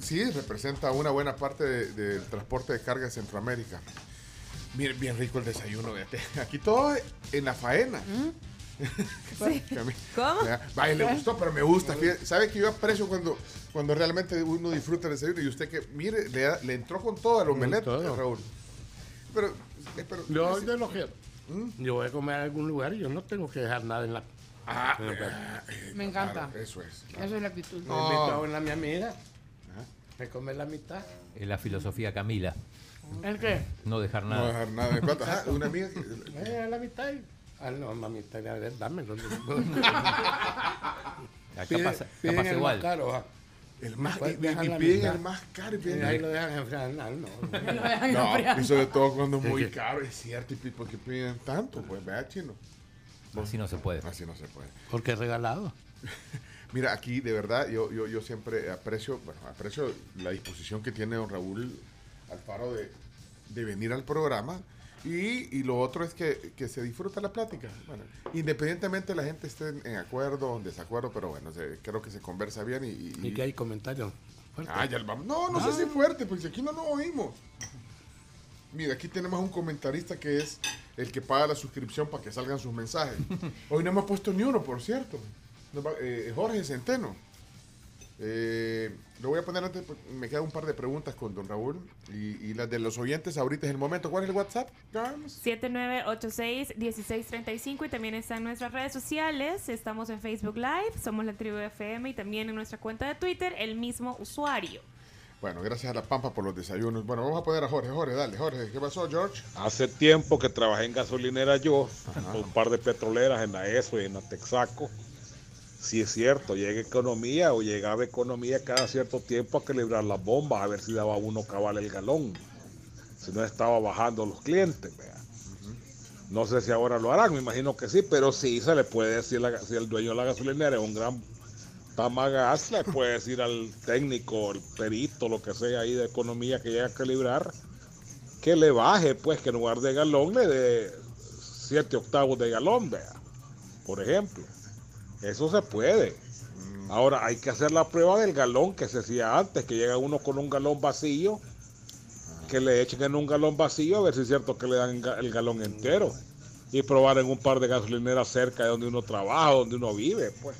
Sí, representa una buena parte del transporte de carga de Centroamérica. Bien, bien rico el desayuno. (laughs) Aquí todo en la faena. ¿Mm? (laughs) Sí. ¿Cómo? Vaya, le gustó, pero me gusta. ¿Sabe que yo aprecio cuando, cuando realmente uno disfruta el desayuno? Y usted que, mire, le, entró con todo al omelette, Raúl. Pero, eh, pero yo de lo que ¿Mm? yo voy a comer a algún lugar y yo no tengo que dejar nada en la. Ah, eh, me encanta. eso es. Eso es la actitud. No. Me invito a una mi amiga. Me come la mitad. Es la filosofía Camila. ¿El qué? No dejar nada. No dejar nada. ¿En cuánto? Ah, una amiga. Eh, la mitad. Ah, no, mamita, a ver, dámelo. (laughs) Acá pasa, acá pasa igual. Más caro, el más, y, y piden el más caro. Y, y ahí lo dejan enfriar. No, (laughs) no. no y sobre todo cuando es muy caro, es cierto. ¿Y por qué piden tanto? Pues vea, chino. Así no se puede. Así no se puede. Porque es regalado. (laughs) Mira, aquí de verdad yo, yo, yo siempre aprecio, bueno, aprecio la disposición que tiene don Raúl Alfaro de, de venir al programa. Y, y, lo otro es que, que, se disfruta la plática. Bueno, independientemente la gente esté en, acuerdo o en desacuerdo, pero bueno, creo que se conversa bien y... Y, que hay comentarios. Ah, ya vamos. No, no sé si ah. fuerte, pues aquí no lo oímos. Mira, aquí tenemos un comentarista que es el que paga la suscripción para que salgan sus mensajes. (laughs) Hoy no hemos puesto ni uno, por cierto. Eh, Jorge Centeno. Eh, lo voy a poner antes, me quedan un par de preguntas con don Raúl y, las de los oyentes ahorita es el momento. ¿Cuál es el WhatsApp? 7986-1635 y también está en nuestras redes sociales. Estamos en Facebook Live, somos la tribu FM y también en nuestra cuenta de Twitter, el mismo usuario. Bueno, gracias a la Pampa por los desayunos. Bueno, vamos a poner a Jorge. Jorge, dale, Jorge. ¿Qué pasó, George? Hace tiempo que trabajé en gasolinera yo, con un par de petroleras en la ESO y en la Texaco si es cierto, llega economía o llegaba economía cada cierto tiempo a calibrar las bombas, a ver si daba uno cabal el galón, si no estaba bajando los clientes. No sé si ahora lo harán, me imagino que sí, pero sí se le puede decir, si el dueño de la gasolinera es un gran tamagas, le (laughs) puede decir al técnico, el perito, lo que sea ahí de economía que llega a calibrar, que le baje, pues que en lugar de galón le dé 7 octavos de galón, vea, por ejemplo. Eso se puede. Ahora hay que hacer la prueba del galón que se hacía antes, que llega uno con un galón vacío, que le echen en un galón vacío a ver si es cierto que le dan el galón entero. Y probar en un par de gasolineras cerca de donde uno trabaja, donde uno vive, pues.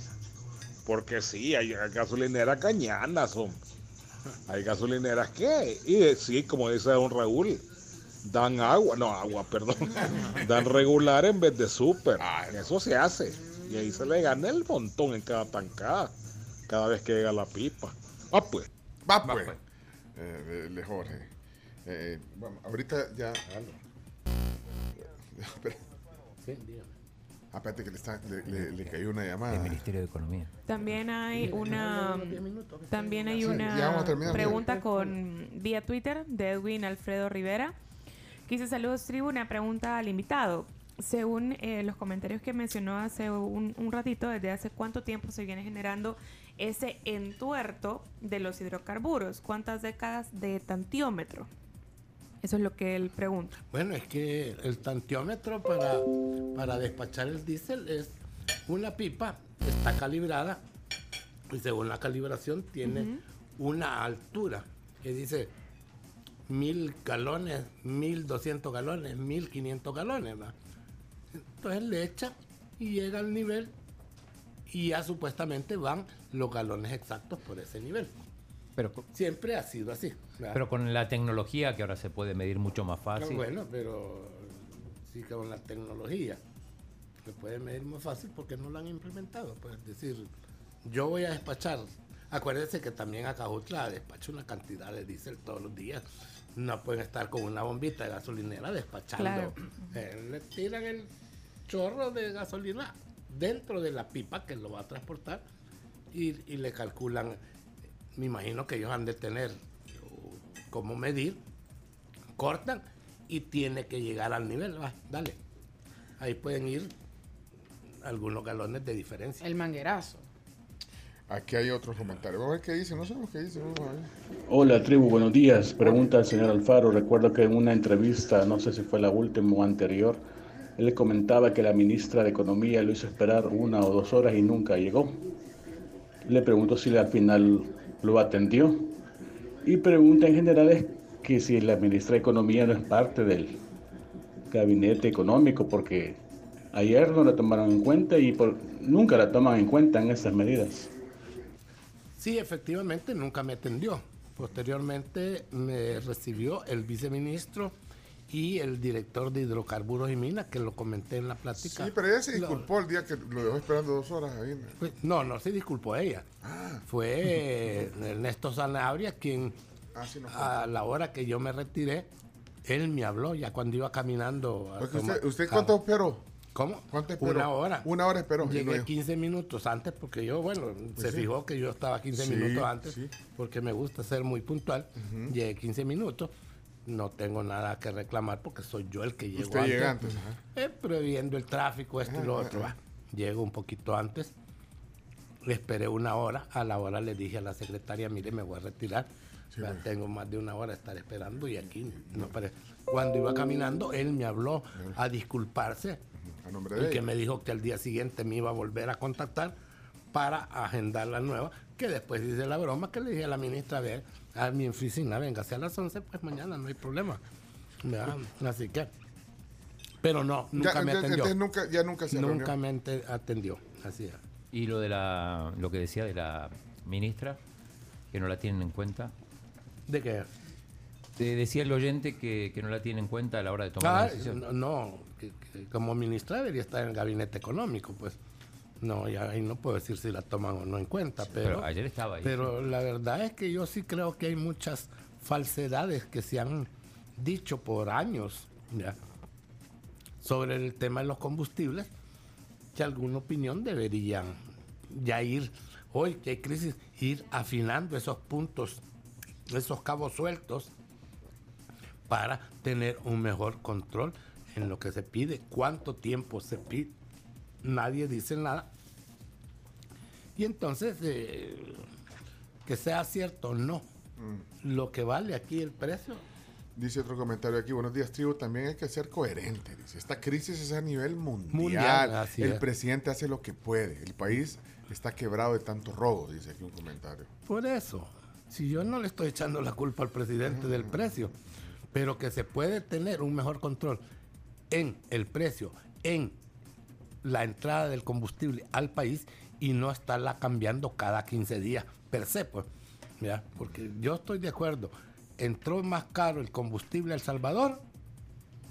Porque sí, hay gasolineras cañanas, son. Hay gasolineras que, y sí, como dice don Raúl, dan agua, no agua, perdón, (laughs) dan regular en vez de súper. Eso se hace. Y ahí se le gana el montón en cada tancada, cada vez que llega la pipa. Va pues. Va pues. pues. Eh, de, Jorge. Eh, bueno, ahorita ya. (laughs) Sí, Aparte que le, está, le, cayó una llamada. El Ministerio de Economía. También hay una también hay una pregunta con vía Twitter de Edwin Alfredo Rivera Quise saludos, tribu. Una pregunta al invitado. Según eh, los comentarios que mencionó hace un, un, ratito, ¿desde hace cuánto tiempo se viene generando ese entuerto de los hidrocarburos? ¿Cuántas décadas de tantiómetro? Eso es lo que él pregunta. Bueno, es que el tantiómetro para, para despachar el diésel es una pipa, está calibrada y según la calibración tiene una altura que dice mil galones, mil doscientos galones, mil quinientos galones. Entonces le echa y llega al nivel y ya supuestamente van los galones exactos por ese nivel. Pero siempre ha sido así. Pero con la tecnología que ahora se puede medir mucho más fácil. bueno, pero sí que con la tecnología se puede medir más fácil porque no lo han implementado. Pues decir, yo voy a despachar. Acuérdense que también acá otra despacha una cantidad de diésel todos los días. No pueden estar con una bombita de gasolinera despachando. Eh, le tiran el chorro de gasolina dentro de la pipa que lo va a transportar y, y le calculan me imagino que ellos han de tener cómo medir, cortan y tiene que llegar al nivel. Va, dale. Ahí pueden ir algunos galones de diferencia. El manguerazo. Aquí hay otros comentarios. Vamos a ver qué dice. No sabemos qué dice. Hola, tribu. Buenos días. Pregunta al señor Alfaro. Recuerdo que en una entrevista, no sé si fue la última o anterior, él le comentaba que la ministra de Economía lo hizo esperar una o dos horas y nunca llegó. Le pregunto si al final lo atendió. Y pregunta en general es que si la ministra de Economía no es parte del gabinete económico, porque ayer no la tomaron en cuenta y nunca la toman en cuenta en esas medidas. Sí, efectivamente, nunca me atendió. Posteriormente me recibió el viceministro y el director de hidrocarburos y minas, que lo comenté en la plática. Sí, pero ella se disculpó el día que lo dejó esperando dos horas ahí. No, no se disculpó ella. Ah. Fue Ernesto Sanabria quien, ah, a la hora que yo me retiré, él me habló ya cuando iba caminando. usted, ¿Usted cuánto esperó? ¿Cómo? ¿Cuánto esperó? Una hora. Una hora esperó. Llegué 15 minutos antes porque yo, bueno, pues se fijó que yo estaba 15 minutos antes porque me gusta ser muy puntual. Llegué 15 minutos no tengo nada que reclamar porque soy yo el que llego Usted antes. Llega antes eh, previendo el tráfico, esto y lo otro. Llego un poquito antes, le esperé una hora, a la hora le dije a la secretaria, mire, me voy a retirar. Tengo más de una hora de estar esperando y aquí no parece. Cuando iba caminando, él me habló a disculparse a nombre de y que me dijo que al día siguiente me iba a volver a contactar para agendar la nueva, que después dice la broma que le dije a la ministra, ver, a mi oficina, venga, a las 11, pues mañana no hay problema. Así que, pero no, nunca me atendió. nunca, ya nunca se Nunca me atendió, así es. Y lo de la, lo que decía de la ministra, que no la tienen en cuenta. ¿De qué? Te decía el oyente que, no la tienen en cuenta a la hora de tomar la ah, decisión. No, que, como ministra debería estar en el gabinete económico, pues. No, ya ahí no puedo decir si la toman o no en cuenta, pero, ayer estaba ahí. Pero la verdad es que yo sí creo que hay muchas falsedades que se han dicho por años sobre el tema de los combustibles, que alguna opinión deberían ya ir, hoy que hay crisis, ir afinando esos puntos, esos cabos sueltos, para tener un mejor control en lo que se pide, cuánto tiempo se pide nadie dice nada. Y entonces, eh, que sea cierto o no, mm. lo que vale aquí el precio. Dice otro comentario aquí, buenos días, tribu, también hay que ser coherente. Dice, esta crisis es a nivel mundial. el presidente hace lo que puede. El país está quebrado de tanto robo, dice aquí un comentario. Por eso, si yo no le estoy echando la culpa al presidente del mm. precio, pero que se puede tener un mejor control en el precio, en la entrada del combustible al país y no estarla cambiando cada 15 días per se, pues. Porque yo estoy de acuerdo, entró más caro el combustible a El Salvador,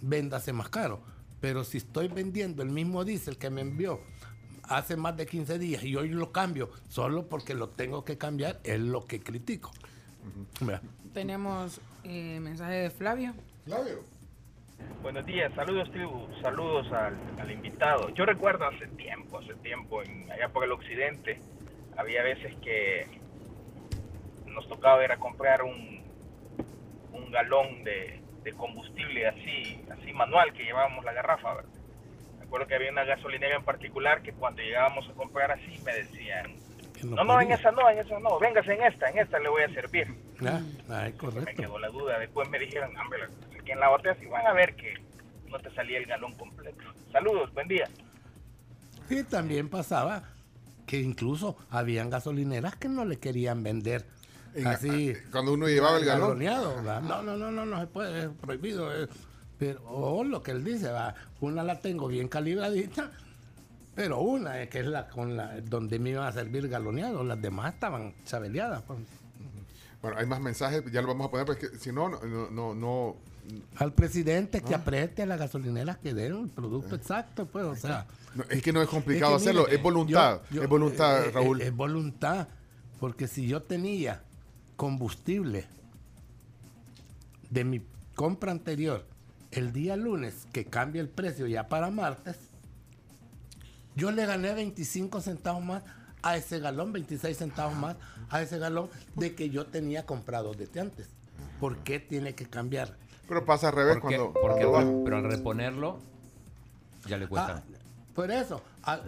véndase más caro. Pero si estoy vendiendo el mismo diésel que me envió hace más de 15 días y hoy lo cambio solo porque lo tengo que cambiar, es lo que critico. Tenemos eh, mensaje de Flavio. Flavio. Buenos días, saludos tribu, saludos al, invitado. Yo recuerdo hace tiempo, hace tiempo, en, allá por el occidente, había veces que nos tocaba ir a comprar un, un galón de, de combustible así, así manual que llevábamos la garrafa, ¿verdad? Me acuerdo que había una gasolinera en particular que cuando llegábamos a comprar así me decían, no, no, en esa no, en esa no, véngase en esta, en esta le voy a servir. Ah, correcto. Me quedó la duda, después me dijeron, hombre, aquí en la botella sí van a ver que no te salía el galón completo. Saludos, buen día. Y también pasaba que incluso habían gasolineras que no le querían vender así. Cuando uno llevaba el galón. No, no, no, no, no se puede, es prohibido. Eh. Pero o lo que él dice, va, una la tengo bien calibradita, pero una es que es la con la donde me iban a servir galoneado, las demás estaban chabeleadas. Pues. Bueno, hay más mensajes, ya lo vamos a poner, porque si no, no, no, no al presidente que apriete a las gasolineras que den el producto exacto, pues, o sea. es que no es complicado hacerlo, es voluntad, es voluntad, eh, Raúl. Es, voluntad, porque si yo tenía combustible de mi compra anterior el día lunes, que cambia el precio ya para martes, yo le gané 25 centavos más a ese galón, 26 centavos más a ese galón de que yo tenía comprado desde antes. ¿Por qué tiene que cambiar? Pero pasa al revés cuando, Pero al reponerlo, ya le cuesta. Ah, por eso. Ah,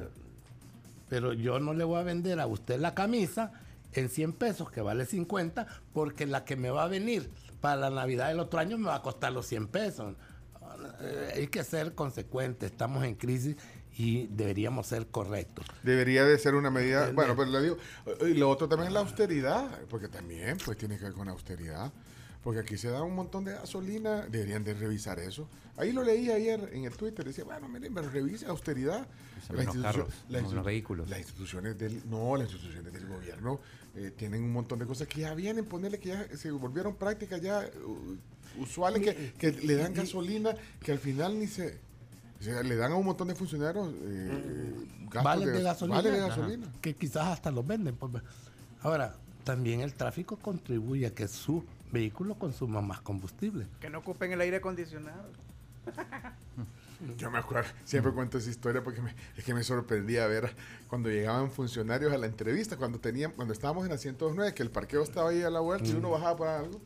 pero yo no le voy a vender a usted la camisa en 100 pesos, que vale 50, porque la que me va a venir para la Navidad del otro año me va a costar los 100 pesos. Eh, hay que ser consecuentes, estamos en crisis y deberíamos ser correctos. Debería de ser una medida, bueno, pero le digo, y lo otro también es la austeridad, porque también pues tiene que ver con austeridad. Porque aquí se da un montón de gasolina, deberían de revisar eso. Ahí lo leí ayer en el Twitter, decía, bueno, miren, pero revise austeridad. los vehículos. Las instituciones del, no, las instituciones del gobierno eh, tienen un montón de cosas que ya vienen, ponerle que ya se volvieron prácticas ya uh, usuales, que, que le dan gasolina, que al final ni se... le dan a un montón de funcionarios eh, vales de, gasolina, de gasolina. que quizás hasta los venden. Pues. Ahora, también el tráfico contribuye a que su vehículo consuma más combustible. Que no ocupen el aire acondicionado. Yo me acuerdo, siempre cuento esa historia porque es que me sorprendía ver cuando llegaban funcionarios a la entrevista, cuando tenían, cuando estábamos en la 109, que el parqueo estaba ahí a la vuelta y uno mm. bajaba para algo,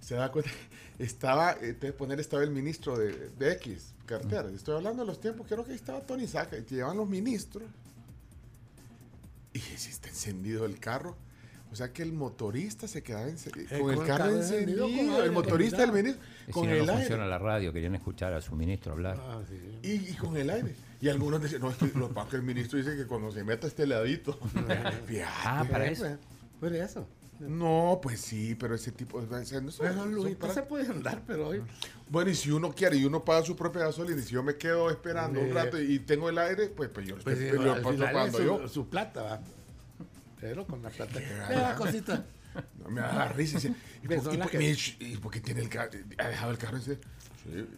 se da cuenta, estaba, eh, te poner estaba el ministro de, X, cartera, mm. estoy hablando de los tiempos, creo que ahí estaba Tony Saca, y te llevan los ministros, y si está encendido el carro, o sea que el motorista se quedaba eh, con, el carro, encendido, el motorista del ministro, con el no aire. funciona la radio, querían escuchar a su ministro hablar. Ah, y, con el aire. Y algunos decían, no, es que, lo que el ministro dice que cuando se meta este ladito. (laughs) ah, para eso. Por eso. No, pues sí, pero ese tipo de... No, se puede andar, pero hoy... Bueno, y si uno quiere y uno paga su propia gasolina, y si yo me quedo esperando un rato y, tengo el aire, pues, pues yo pues, lo estoy pagando yo. Su plata, ¿va? pero con la plata. Mira cosita. No, me da risa. ¿Y, por, qué tiene el carro? Ha dejado el carro ese.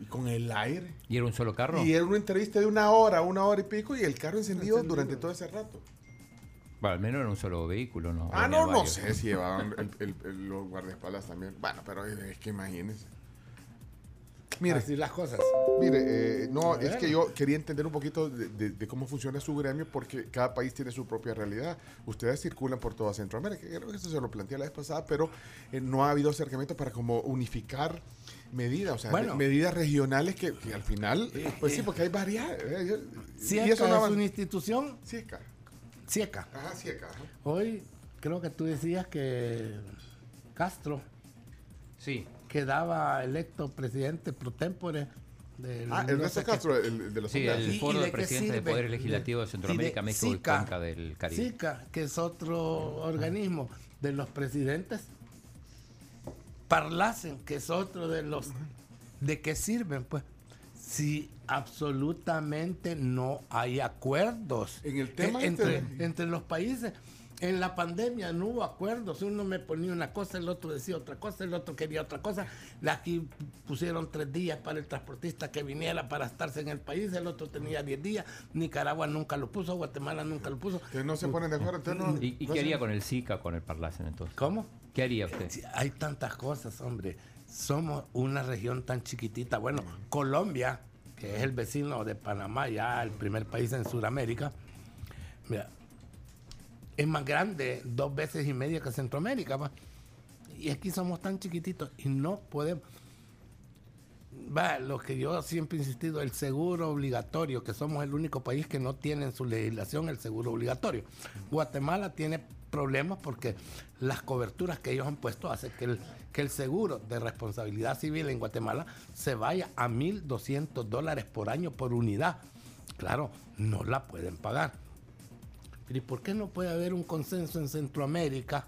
y con el aire. ¿Y era un solo carro? Y era una entrevista de una hora, una hora y pico, y el carro encendido, durante todo ese rato. Bueno, al menos era un solo vehículo, ¿no? Ah, no, no sé si llevaban los guardaespaldas también. Bueno, pero es que imagínense. Mire, Así las cosas. Mire, eh, no, es que yo quería entender un poquito de, cómo funciona su gremio porque cada país tiene su propia realidad. Ustedes circulan por toda Centroamérica, creo que eso se lo planteé la vez pasada, pero eh, no ha habido acercamiento para como unificar medidas, o sea, medidas regionales que, al final, pues sí, porque hay varias. Eh, ¿Cieca es una institución? Cieca. Cieca. Ajá, Cieca. Hoy creo que tú decías que Castro. Sí quedaba electo presidente pro tempore. Del ah, Ernesto Castro, el, de los Sí, el foro de, presidente del Poder Legislativo de, Centroamérica, México y Cuenca del Caribe. SICA, que es otro organismo de los presidentes. Parlacen, que es otro de los... ¿De qué sirven? Pues si absolutamente no hay acuerdos en el tema entre, este entre los países. En la pandemia no hubo acuerdos, uno me ponía una cosa, el otro decía otra cosa, el otro quería otra cosa. Aquí pusieron tres días para el transportista que viniera para estarse en el país, el otro tenía diez días, Nicaragua nunca lo puso, Guatemala nunca lo puso. Que no se ponen de acuerdo, no, ¿Y, qué haría con el SICA, con el Parlacen entonces? ¿Cómo? ¿Qué haría usted? Hay tantas cosas, hombre. Somos una región tan chiquitita. Bueno, Colombia, que es el vecino de Panamá, ya el primer país en Sudamérica, mira, es más grande dos veces y media que Centroamérica. Y aquí somos tan chiquititos y no podemos. va, lo que yo siempre he insistido, el seguro obligatorio, que somos el único país que no tiene en su legislación el seguro obligatorio. Guatemala tiene problemas porque las coberturas que ellos han puesto hacen que el, que el seguro de responsabilidad civil en Guatemala se vaya a 1.200 dólares por año por unidad. Claro, no la pueden pagar. ¿y por qué no puede haber un consenso en Centroamérica?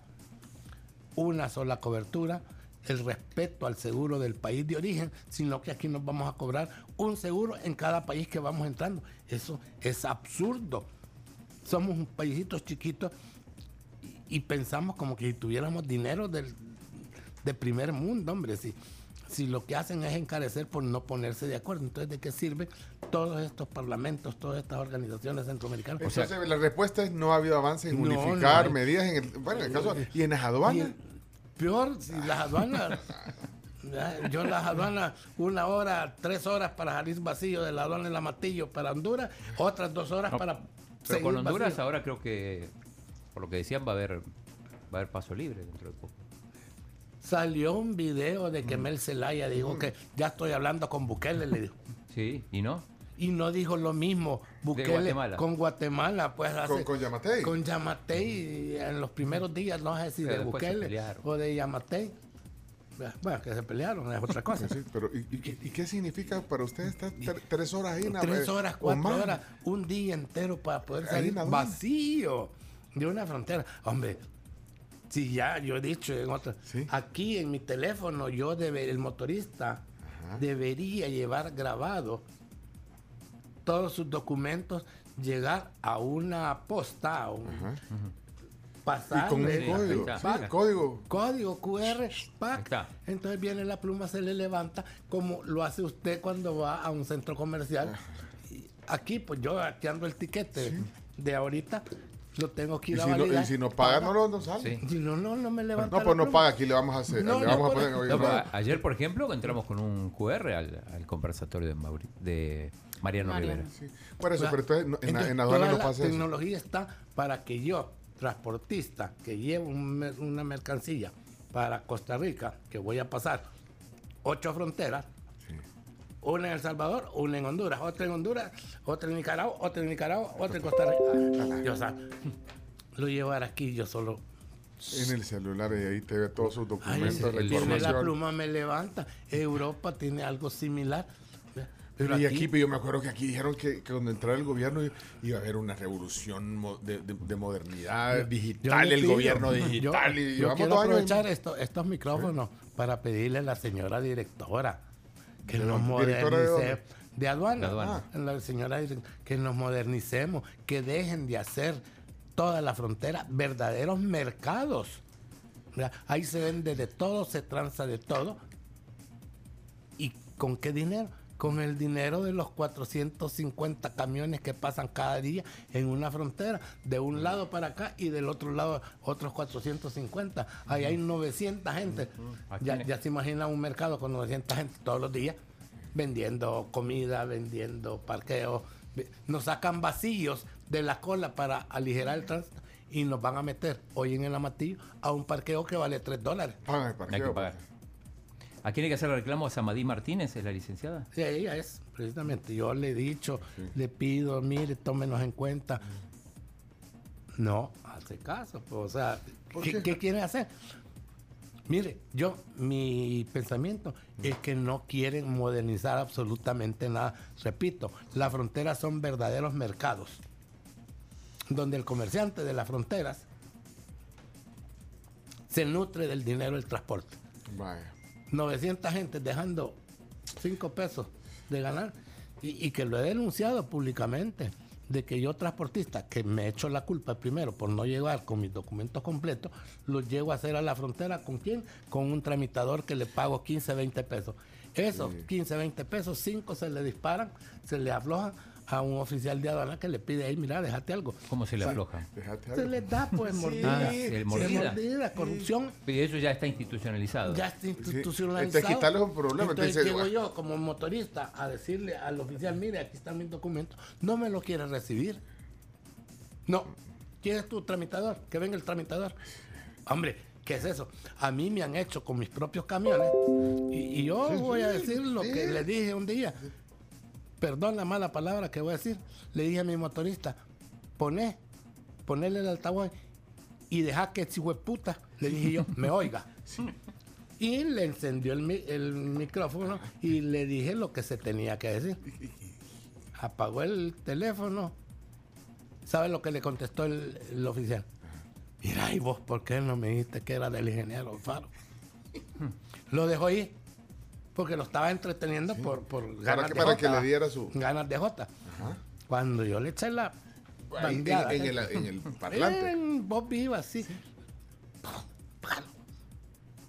Una sola cobertura el respeto al seguro del país de origen, sino que aquí nos vamos a cobrar un seguro en cada país que vamos entrando. Eso es absurdo. Somos un paísito chiquito y, pensamos como que si tuviéramos dinero del, de primer mundo, hombre. Si, si lo que hacen es encarecer por no ponerse de acuerdo, entonces ¿de qué sirven todos estos parlamentos, todas estas organizaciones centroamericanas? O sea, la respuesta es no ha habido avance en unificar medidas en el, bueno, en el caso y en las aduanas. Peor, si las aduanas. (laughs) Yo las aduanas, una hora, tres horas para salir vacío de la aduana en la Matillo para Honduras, otras dos horas para. Pero con Honduras ahora creo que, por lo que decían, va a haber, va a haber paso libre dentro de poco. Salió un video de que mm. Mel Zelaya dijo mm. que ya estoy hablando con Bukele, le dijo. Sí, ¿y no? y no dijo lo mismo Bukele con Guatemala, pues con, con Yamatei. Con Yamatei en los primeros días, no sé si de Bukele o de Yamatei. Bueno, que se pelearon, es otra cosa. pero ¿y, qué significa para ustedes estar tres horas ahí? Tres horas, cuatro horas, un día entero para poder salir vacío de una frontera. Hombre, si ya yo he dicho en otra, aquí en mi teléfono yo debe, el motorista debería llevar grabado todos sus documentos, llegar a una posta, un, pasar y con código, código. Código QR, Entonces viene la pluma, se le levanta, como lo hace usted cuando va a un centro comercial. Aquí, pues yo aquí ando el tiquete de ahorita, lo tengo que ir ¿Y a si validar. No, y si no paga, no, no sale. Si no, no, no me levanta. No, pues no paga, aquí le vamos a hacer. le vamos a poner, ayer, por ejemplo, entramos con un QR al, al conversatorio de, Mauri, de Mariano, Rivera. Por eso, pero entonces, en, en aduana no pasa La tecnología está para que yo, transportista, que llevo una mercancía para Costa Rica, que voy a pasar ocho fronteras, una en El Salvador, una en Honduras, otra en Honduras, otra en Nicaragua, otra en Nicaragua, otra en Costa Rica. Yo, o sea, lo llevar aquí yo solo en el celular y ahí te ve todos sus documentos, Ay, Tiene la pluma me levanta. Europa tiene algo similar. Pero y aquí, yo me acuerdo que aquí dijeron que, cuando entrara el gobierno iba a haber una revolución de, modernidad digital, el gobierno digital. Yo, y yo quiero aprovechar estos micrófonos para pedirle a la señora directora que nos modernice. De, aduana. Ah, la señora que nos modernicemos, que dejen de hacer toda la frontera verdaderos mercados. Ahí se vende de todo, se tranza de todo. ¿Y con qué dinero? Con el dinero de los 450 camiones que pasan cada día en una frontera, de un lado para acá y del otro lado otros 450. Ahí hay 900 gente. Ya, ya se imagina un mercado con 900 gente todos los días vendiendo comida, vendiendo parqueos. Nos sacan vacíos de la cola para aligerar el tránsito y nos van a meter hoy en el Amatillo a un parqueo que vale 3 dólares. Hay que pagar. ¿A quién hay que hacer el reclamo? ¿A Samadí Martínez, es la licenciada? Sí, ella es, precisamente. Yo le he dicho, le pido, mire, tómenos en cuenta. No, hace caso. Pues, o sea, ¿qué, ¿qué quiere hacer? Mire, yo, mi pensamiento es que no quieren modernizar absolutamente nada. Repito, las fronteras son verdaderos mercados, donde el comerciante de las fronteras se nutre del dinero del transporte. Vaya. 900 gente dejando 5 pesos de ganar y, que lo he denunciado públicamente de que yo transportista, que me he hecho la culpa primero por no llegar con mis documentos completos, los llego a hacer a la frontera con quién? Con un tramitador que le pago 15, 20 pesos. Esos 15, 20 pesos, 5 se le disparan, se le aflojan a un oficial de aduana que le pide, ahí, mira, déjate algo. ¿Cómo se le afloja? Se le da, pues, mordida. Ah, mordida. corrupción. Y eso ya está institucionalizado. Ya está institucionalizado. Sí. quitarles un problema. Entonces, llego yo, como motorista, a decirle al oficial, mire, aquí están mis documentos. No me lo quiere recibir. No. ¿Quién es tu tramitador? Que venga el tramitador. Hombre, ¿Qué es eso? A mí me han hecho con mis propios camiones y, yo voy a decir lo que le dije un día. Perdón la mala palabra que voy a decir. Le dije a mi motorista, poné, ponele el altavoz y deja que si puta, le dije yo, me oiga. (laughs) Y le encendió el, el, micrófono y le dije lo que se tenía que decir. (laughs) Apagó el teléfono. ¿Sabe lo que le contestó el, oficial? Mira, ¿y vos por qué no me dijiste que era del ingeniero Faro? (laughs) lo dejó ahí porque lo estaba entreteniendo por, por ganas para que, le diera su ganas de Jota. Cuando yo le eché la en, el, en, el, (laughs) parlante. vos vivas, sí.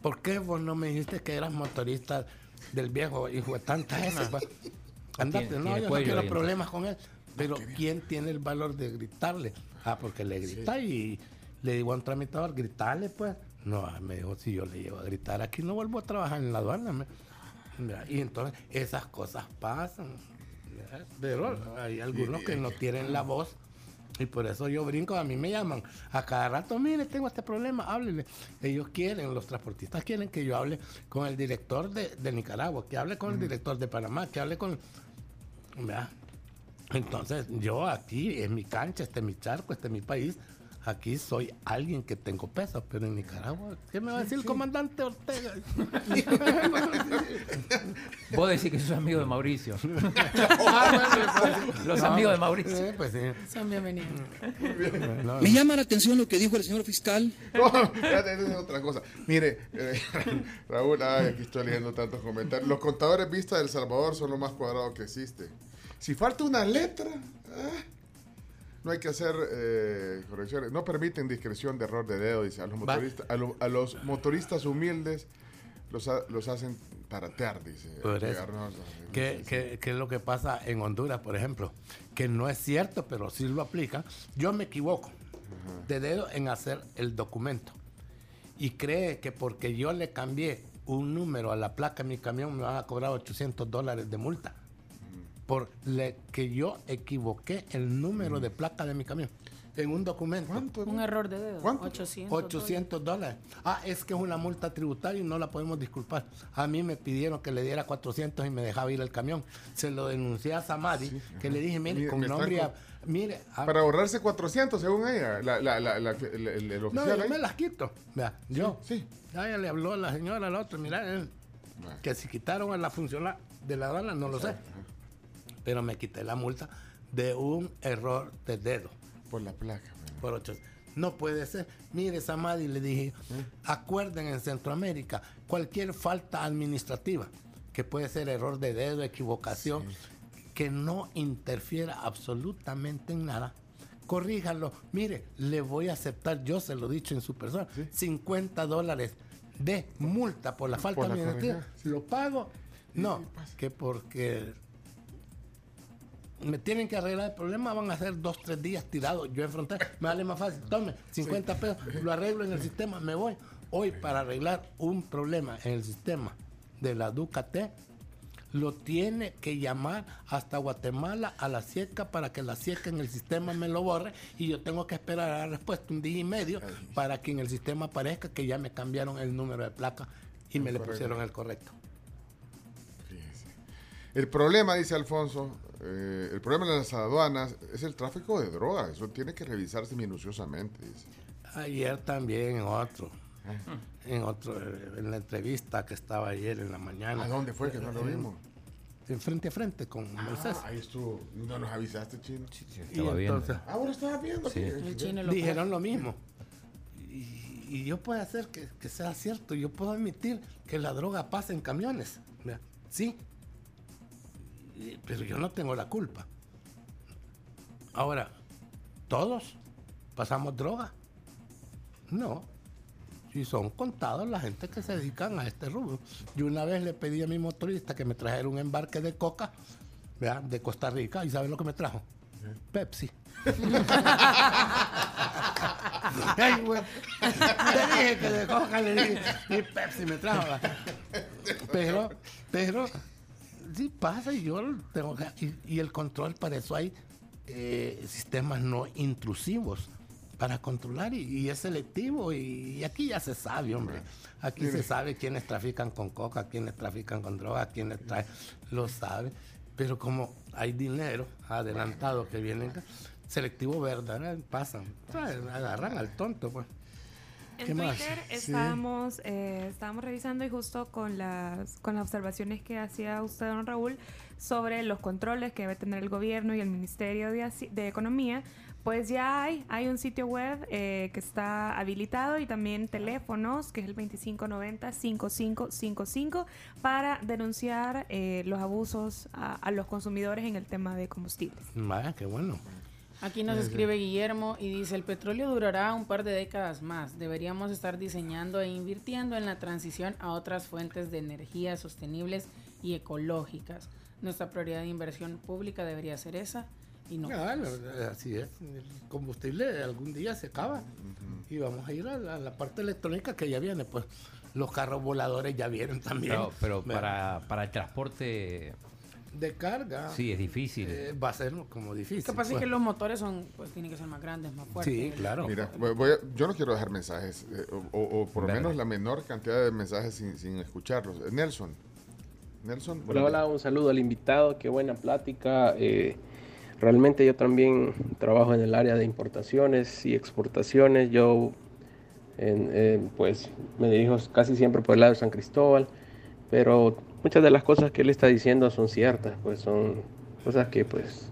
¿Por qué vos no me dijiste que eras motorista del viejo hijo de tantas ese? Andate, no, yo no quiero problemas con él. Pero ¿quién tiene el valor de gritarle? Ah, porque le grita y le digo a un tramitador, gritarle pues. No, me dijo, si yo le llevo a gritar aquí no vuelvo a trabajar en la aduana. Y entonces esas cosas pasan. Pero hay algunos que no tienen la voz y por eso yo brinco, a mí me llaman a cada rato, mire, tengo este problema, háblele. Ellos quieren, los transportistas quieren que yo hable con el director de, Nicaragua, que hable con el director de Panamá, que hable con... Entonces yo aquí, es mi cancha, este es mi charco, este es mi país, Aquí soy alguien que tengo peso, pero en Nicaragua, ¿qué me va a decir el comandante Ortega? (laughs) Vos decís que sos amigo de Mauricio. (laughs) (laughs) Los amigos de Mauricio. pues sí. Son bienvenidos. Me llama la atención lo que dijo el señor fiscal. No, es otra cosa. Mire, eh, Raúl, aquí estoy leyendo tantos comentarios. Los contadores vistas de El Salvador son lo más cuadrado que existe. Si falta una letra... Ah, no hay que hacer eh, correcciones. No permiten discreción de error de dedo, dice. A los motoristas, a, los motoristas humildes los, los hacen paratear, dice. ¿Qué, es lo que pasa en Honduras, por ejemplo? Que no es cierto, pero sí lo aplica. Yo me equivoco de dedo en hacer el documento. Y cree que porque yo le cambié un número a la placa de mi camión me van a cobrar 800 dólares de multa por que yo equivoqué el número de placa de mi camión en un documento. ¿Cuánto? Un error de dedo. ¿Cuánto? 800, 800 dólares. Ah, es que es una multa tributaria y no la podemos disculpar. A mí me pidieron que le diera 400 y me dejaba ir el camión. Se lo denuncié a Samadi, que le dije, mire, con nombre... mire, ah, para ahorrarse 400 según ella, la, la, la, el, oficial. No, yo me las quito. Vea, yo. Sí. ella le habló a la señora, al otro, mira, que si quitaron a la funcionaria de la aduana, no lo sé pero me quité la multa de un error de dedo. Por la placa. Por ocho. No puede ser. Mire, Samadi, le dije, ¿Eh? acuerden en Centroamérica, cualquier falta administrativa, que puede ser error de dedo, equivocación, que no interfiera absolutamente en nada, corríjanlo. Mire, le voy a aceptar, yo se lo he dicho en su persona, 50 dólares de multa por la falta administrativa. Lo pago. No, que porque me tienen que arreglar el problema, van a ser dos, tres días tirados yo en frontera. Me vale más fácil, tome 50 pesos, lo arreglo en el sistema, me voy. Hoy para arreglar un problema en el sistema de la Ducate, lo tiene que llamar hasta Guatemala a la SIECA para que la SIECA en el sistema me lo borre y yo tengo que esperar a la respuesta un día y medio para que en el sistema aparezca que ya me cambiaron el número de placa y me le pusieron el correcto. El problema, dice Alfonso, eh, el problema de las aduanas es el tráfico de drogas. Eso tiene que revisarse minuciosamente. Ayer también en otro. Ah. En otro, en la entrevista que estaba ayer en la mañana. ¿A dónde fue que no lo vimos? En frente a frente con ah, Ahí estuvo. No nos avisaste, chino. Sí, estaba viendo. Ah, bueno, estaba viendo. Dijeron lo mismo. Y, yo puedo hacer que, que, sea cierto. Yo puedo admitir que la droga pasa en camiones. Sí, pero yo no tengo la culpa. Ahora, ¿todos pasamos droga? No. Si son contados la gente que se dedican a este rubro. Yo una vez le pedí a mi motorista que me trajera un embarque de coca de Costa Rica y ¿sabes lo que me trajo? Pepsi. (laughs) Te dije que de coca le y Pepsi me trajo. Pero, pero sí pasa y yo tengo y, el control para eso hay eh, sistemas no intrusivos para controlar y, es selectivo y, aquí ya se sabe, hombre. Aquí se sabe quiénes trafican con coca, quiénes trafican con droga, quiénes traen, lo sabe. Pero como hay dinero adelantado que vienen, selectivo verdad, pasan, agarran al tonto, pues. En Twitter estábamos, eh, estábamos revisando y justo con las, con las observaciones que hacía usted, don Raúl, sobre los controles que debe tener el gobierno y el Ministerio de, de Economía, pues ya hay, hay un sitio web eh, que está habilitado y también teléfonos, que es el 2590-5555, para denunciar eh, los abusos a, los consumidores en el tema de combustibles. Vaya, qué bueno. Aquí nos escribe Guillermo y dice, el petróleo durará un par de décadas más. Deberíamos estar diseñando e invirtiendo en la transición a otras fuentes de energía sostenibles y ecológicas. Nuestra prioridad de inversión pública debería ser esa y no. Claro, así es. El combustible algún día se acaba y vamos a ir a la, parte electrónica que ya viene. Pues los carros voladores ya vienen también. Pero, para, para el transporte de carga. Sí, es difícil. Eh, va a ser como difícil. Lo que pasa es que pues. los motores son, pues tienen que ser más grandes, más fuertes. Sí, claro. Mira, yo no quiero dejar mensajes, eh, o, por lo menos la menor cantidad de mensajes sin, sin escucharlos. Eh, Nelson. Nelson. Hola, hola, un saludo al invitado, qué buena plática. realmente yo también trabajo en el área de importaciones y exportaciones. Yo, pues, me dirijo casi siempre por el lado de San Cristóbal, pero muchas de las cosas que él está diciendo son ciertas, pues son cosas que pues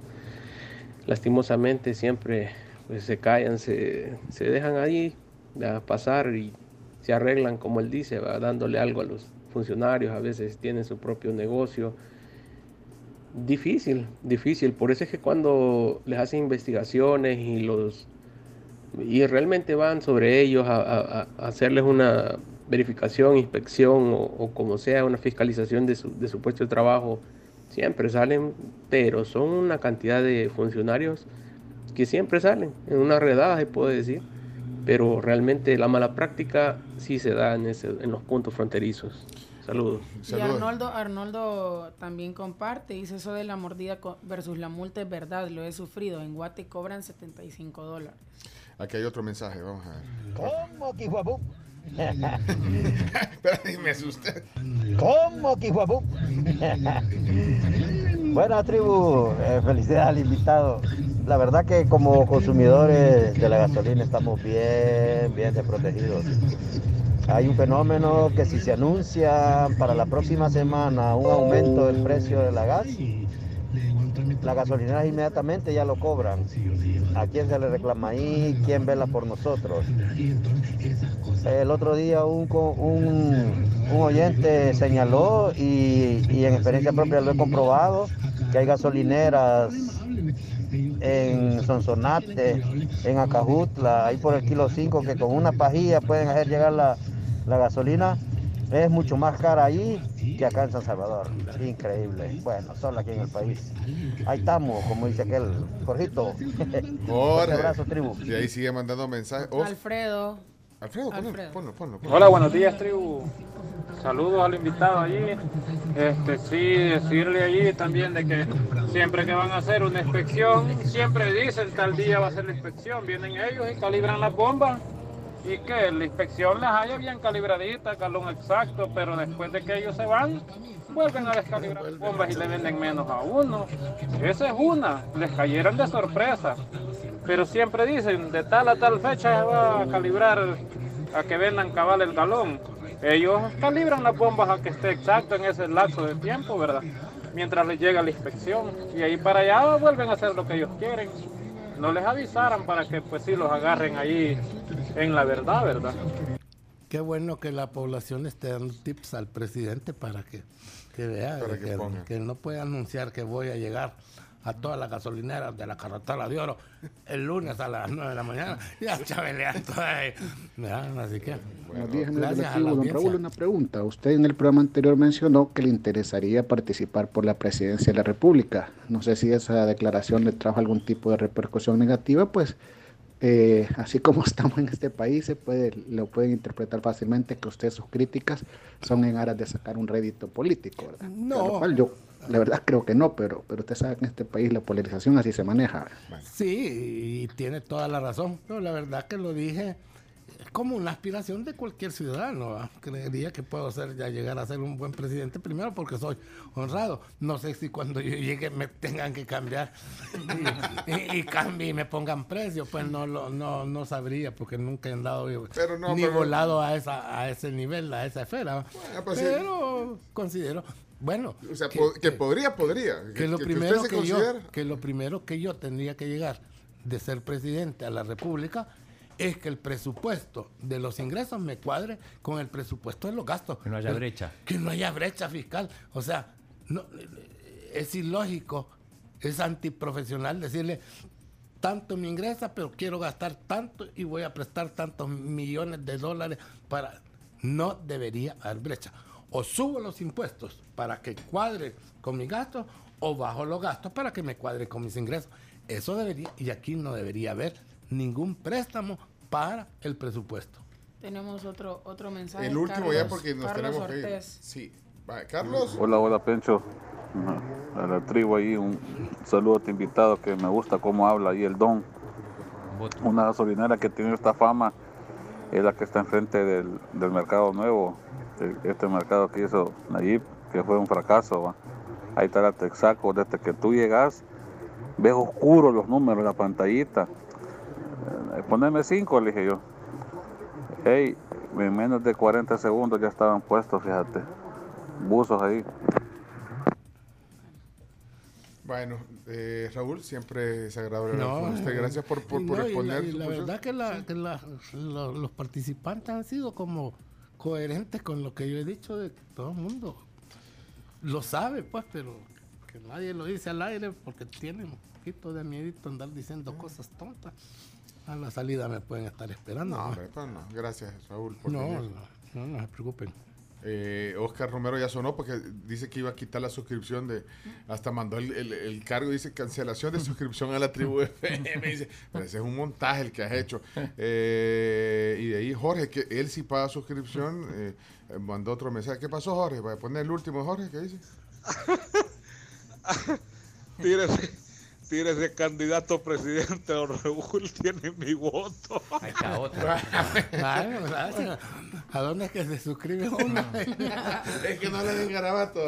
lastimosamente siempre pues, se callan, se, dejan ahí a pasar y se arreglan como él dice, dándole algo a los funcionarios, a veces tienen su propio negocio. Difícil, difícil. Por eso es que cuando les hacen investigaciones y los y realmente van sobre ellos a hacerles una verificación, inspección o, como sea, una fiscalización de su, de su puesto de trabajo, siempre salen, pero son una cantidad de funcionarios que siempre salen, en una redada se puede decir, pero realmente la mala práctica sí se da en, ese, en los puntos fronterizos. Saludos. Y Arnoldo, Arnoldo también comparte, dice eso de la mordida versus la multa es verdad, lo he sufrido, en Guate cobran 75 dólares. Aquí hay otro mensaje, vamos a ver. ¿Cómo, (laughs) Espera, me asusté. ¿Cómo, Kihuabú? Buena tribu, eh, felicidades al invitado. La verdad que como consumidores de la gasolina estamos bien, bien desprotegidos. Hay un fenómeno que si se anuncia para la próxima semana un aumento del precio de la gas, la gasolinera inmediatamente ya lo cobran. ¿A quién se le reclama ahí? ¿Quién vela por nosotros? El otro día un, un, oyente señaló y, en experiencia propia lo he comprobado que hay gasolineras en Sonsonate, en Acajutla, ahí por el kilo 5 que con una pajilla pueden hacer llegar la, la gasolina es mucho más cara ahí que acá en San Salvador. Increíble. Bueno, solo aquí en el país. Ahí estamos, como dice aquel Jorgito. (laughs) Un abrazo, tribu. Y ahí sigue mandando mensajes. Alfredo. Alfredo, ponlo, ponlo, Hola, buenos días, tribu. Saludos al invitado allí. Este, sí, decirle allí también de que siempre que van a hacer una inspección, siempre dicen tal día va a ser la inspección. Vienen ellos y calibran las bombas y que la inspección las haya bien calibradita, calón exacto, pero después de que ellos se van, vuelven a descalibrar bombas y le venden menos a uno. Esa es una, les cayeron de sorpresa. Pero siempre dicen, de tal a tal fecha se va a calibrar a que vendan cabal el galón. Ellos calibran las bombas a que esté exacto en ese lapso de tiempo, ¿verdad? Mientras les llega la inspección. Y ahí para allá vuelven a hacer lo que ellos quieren no les avisaran para que pues sí los agarren ahí en la verdad, ¿verdad? Qué bueno que la población esté dando tips al presidente para que, vea que, que, no puede anunciar que voy a llegar a todas las gasolineras de la carretera de oro el lunes a las 9 de la mañana. Ya chabeleando ahí. Así que. Buenos días, gracias a don Raúl, una pregunta. Usted en el programa anterior mencionó que le interesaría participar por la presidencia de la República. No sé si esa declaración le trajo algún tipo de repercusión negativa, pues eh, así como (laughs) estamos en este país, se puede, lo pueden interpretar fácilmente que usted sus críticas son en aras de sacar un rédito político, ¿verdad? No. yo, la verdad creo que no, pero, pero usted sabe que en este país la polarización así se maneja. Sí, y tiene toda la razón. No, la verdad que lo dije como una aspiración de cualquier ciudadano. Creería que puedo ser, ya llegar a ser un buen presidente primero porque soy honrado. No sé si cuando yo llegue me tengan que cambiar y, cambie y me pongan precio, pues no no, no sabría porque nunca he andado ni volado a esa a ese nivel, a esa esfera. Pues pero considero bueno, o sea, que, podría, podría. Que, lo primero que, yo, que lo primero que yo tendría que llegar de ser presidente a la República es que el presupuesto de los ingresos me cuadre con el presupuesto de los gastos. Que no haya brecha. Que no haya brecha fiscal. O sea, no, es ilógico, es antiprofesional decirle, tanto me ingresa, pero quiero gastar tanto y voy a prestar tantos millones de dólares para... No debería haber brecha. O subo los impuestos para que cuadre con mis gastos o bajo los gastos para que me cuadre con mis ingresos. Eso debería, y aquí no debería haber ningún préstamo para el presupuesto. Tenemos otro otro mensaje. El último ya porque nos tenemos que ir. Sí. Carlos. Hola, hola Pencho. A la tribu ahí, un saludo a tu invitado que me gusta cómo habla ahí el Don. Una gasolinera que tiene esta fama es la que está enfrente del, del mercado nuevo, este mercado que hizo Nayib, que fue un fracaso. Ahí está la Texaco, desde que tú llegas, ves oscuros los números, la pantallita eh, poneme cinco, le dije yo. Hey, en menos de 40 segundos ya estaban puestos, fíjate. Buzos ahí. Bueno, eh, Raúl, siempre es agradable con usted. Gracias por, por, responder. la, verdad que, los participantes han sido como coherentes con lo que yo he dicho de que todo el mundo lo sabe, pues, pero que nadie lo dice al aire porque tiene un poquito de miedo andar diciendo cosas tontas a la salida me pueden estar esperando. No, pues no. Gracias, Raúl. Por no, no, no, se preocupen. Eh, Oscar Romero ya sonó porque dice que iba a quitar la suscripción de. Hasta mandó el, el, cargo, dice cancelación de suscripción a la tribu (laughs) FM. Dice, pero ese es un montaje el que has hecho. Eh, y de ahí Jorge, que él sí paga suscripción, eh, mandó otro mensaje. ¿Qué pasó, Jorge? Voy a poner el último, Jorge, ¿qué dice? (laughs) Tírese ese candidato presidente, don Raúl, (laughs) tiene mi voto. Ahí está otro. (laughs) ¿A dónde es que se suscribe uno? es que no le den garabato.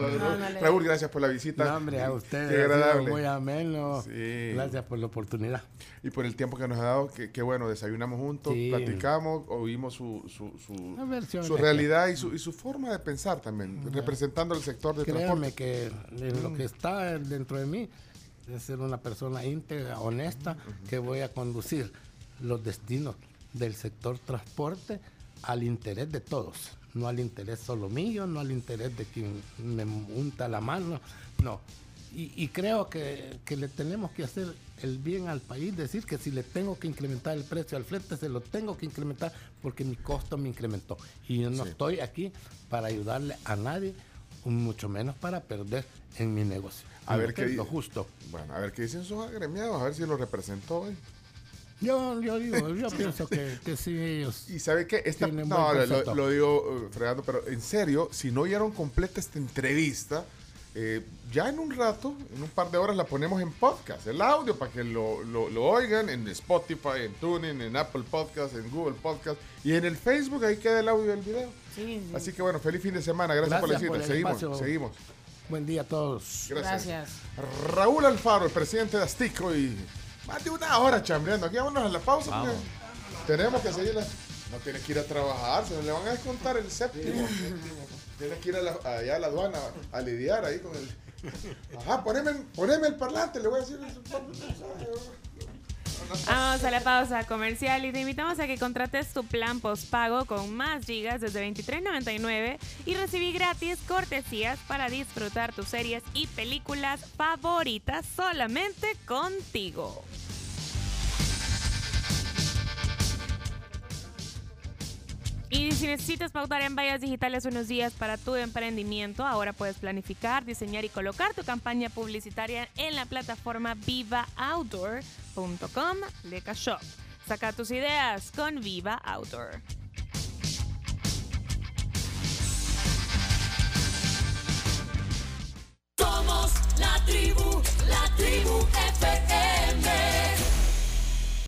Raúl, gracias por la visita. No, hombre, a usted. Qué agradable. Muy ameno. Gracias por la oportunidad. Y por el tiempo que nos ha dado. Qué bueno, desayunamos juntos, platicamos, oímos su, su, su, realidad y su, y su forma de pensar también, representando el sector de Créame que lo que está dentro de mí de ser una persona íntegra, honesta, que voy a conducir los destinos del sector transporte al interés de todos, no al interés solo mío, no al interés de quien me unta la mano, no. Y, creo que, le tenemos que hacer el bien al país, decir que si le tengo que incrementar el precio al frente, se lo tengo que incrementar porque mi costo me incrementó. Y yo no estoy aquí para ayudarle a nadie, mucho menos para perder en mi negocio. A ver qué lo justo. Bueno, a ver qué dicen sus agremiados, a ver si lo representó hoy. Yo, yo digo, yo pienso que, que, sí ellos. Y sabe qué, esta, no, lo, digo uh, fregando, pero en serio, si no oyeron completa esta entrevista, eh, ya en un rato, en un par de horas la ponemos en podcast, el audio para que lo, lo, oigan en Spotify, en TuneIn, en Apple Podcast, en Google Podcast y en el Facebook, ahí queda el audio del video. Así que bueno, feliz fin de semana, gracias, por la visita, seguimos, seguimos. Buen día a todos. Gracias. Raúl Alfaro, el presidente de Astico y más de una hora chambreando. Aquí vámonos a la pausa. Tenemos que seguir. No tienes que ir a trabajar, se le van a descontar el séptimo. tienes que ir allá a la aduana a lidiar ahí con el. Ajá, poneme, poneme el parlante, le voy a decir. Vamos a la pausa comercial y te invitamos a que contrates tu plan postpago con más gigas desde $23.99 y recibí gratis cortesías para disfrutar tus series y películas favoritas solamente contigo. Y si necesitas pautar en vallas digitales unos días para tu emprendimiento, ahora puedes planificar, diseñar y colocar tu campaña publicitaria en la plataforma vivaoutdoor.com Leca Shop. Saca tus ideas con Viva Outdoor. Somos la tribu, la tribu FM.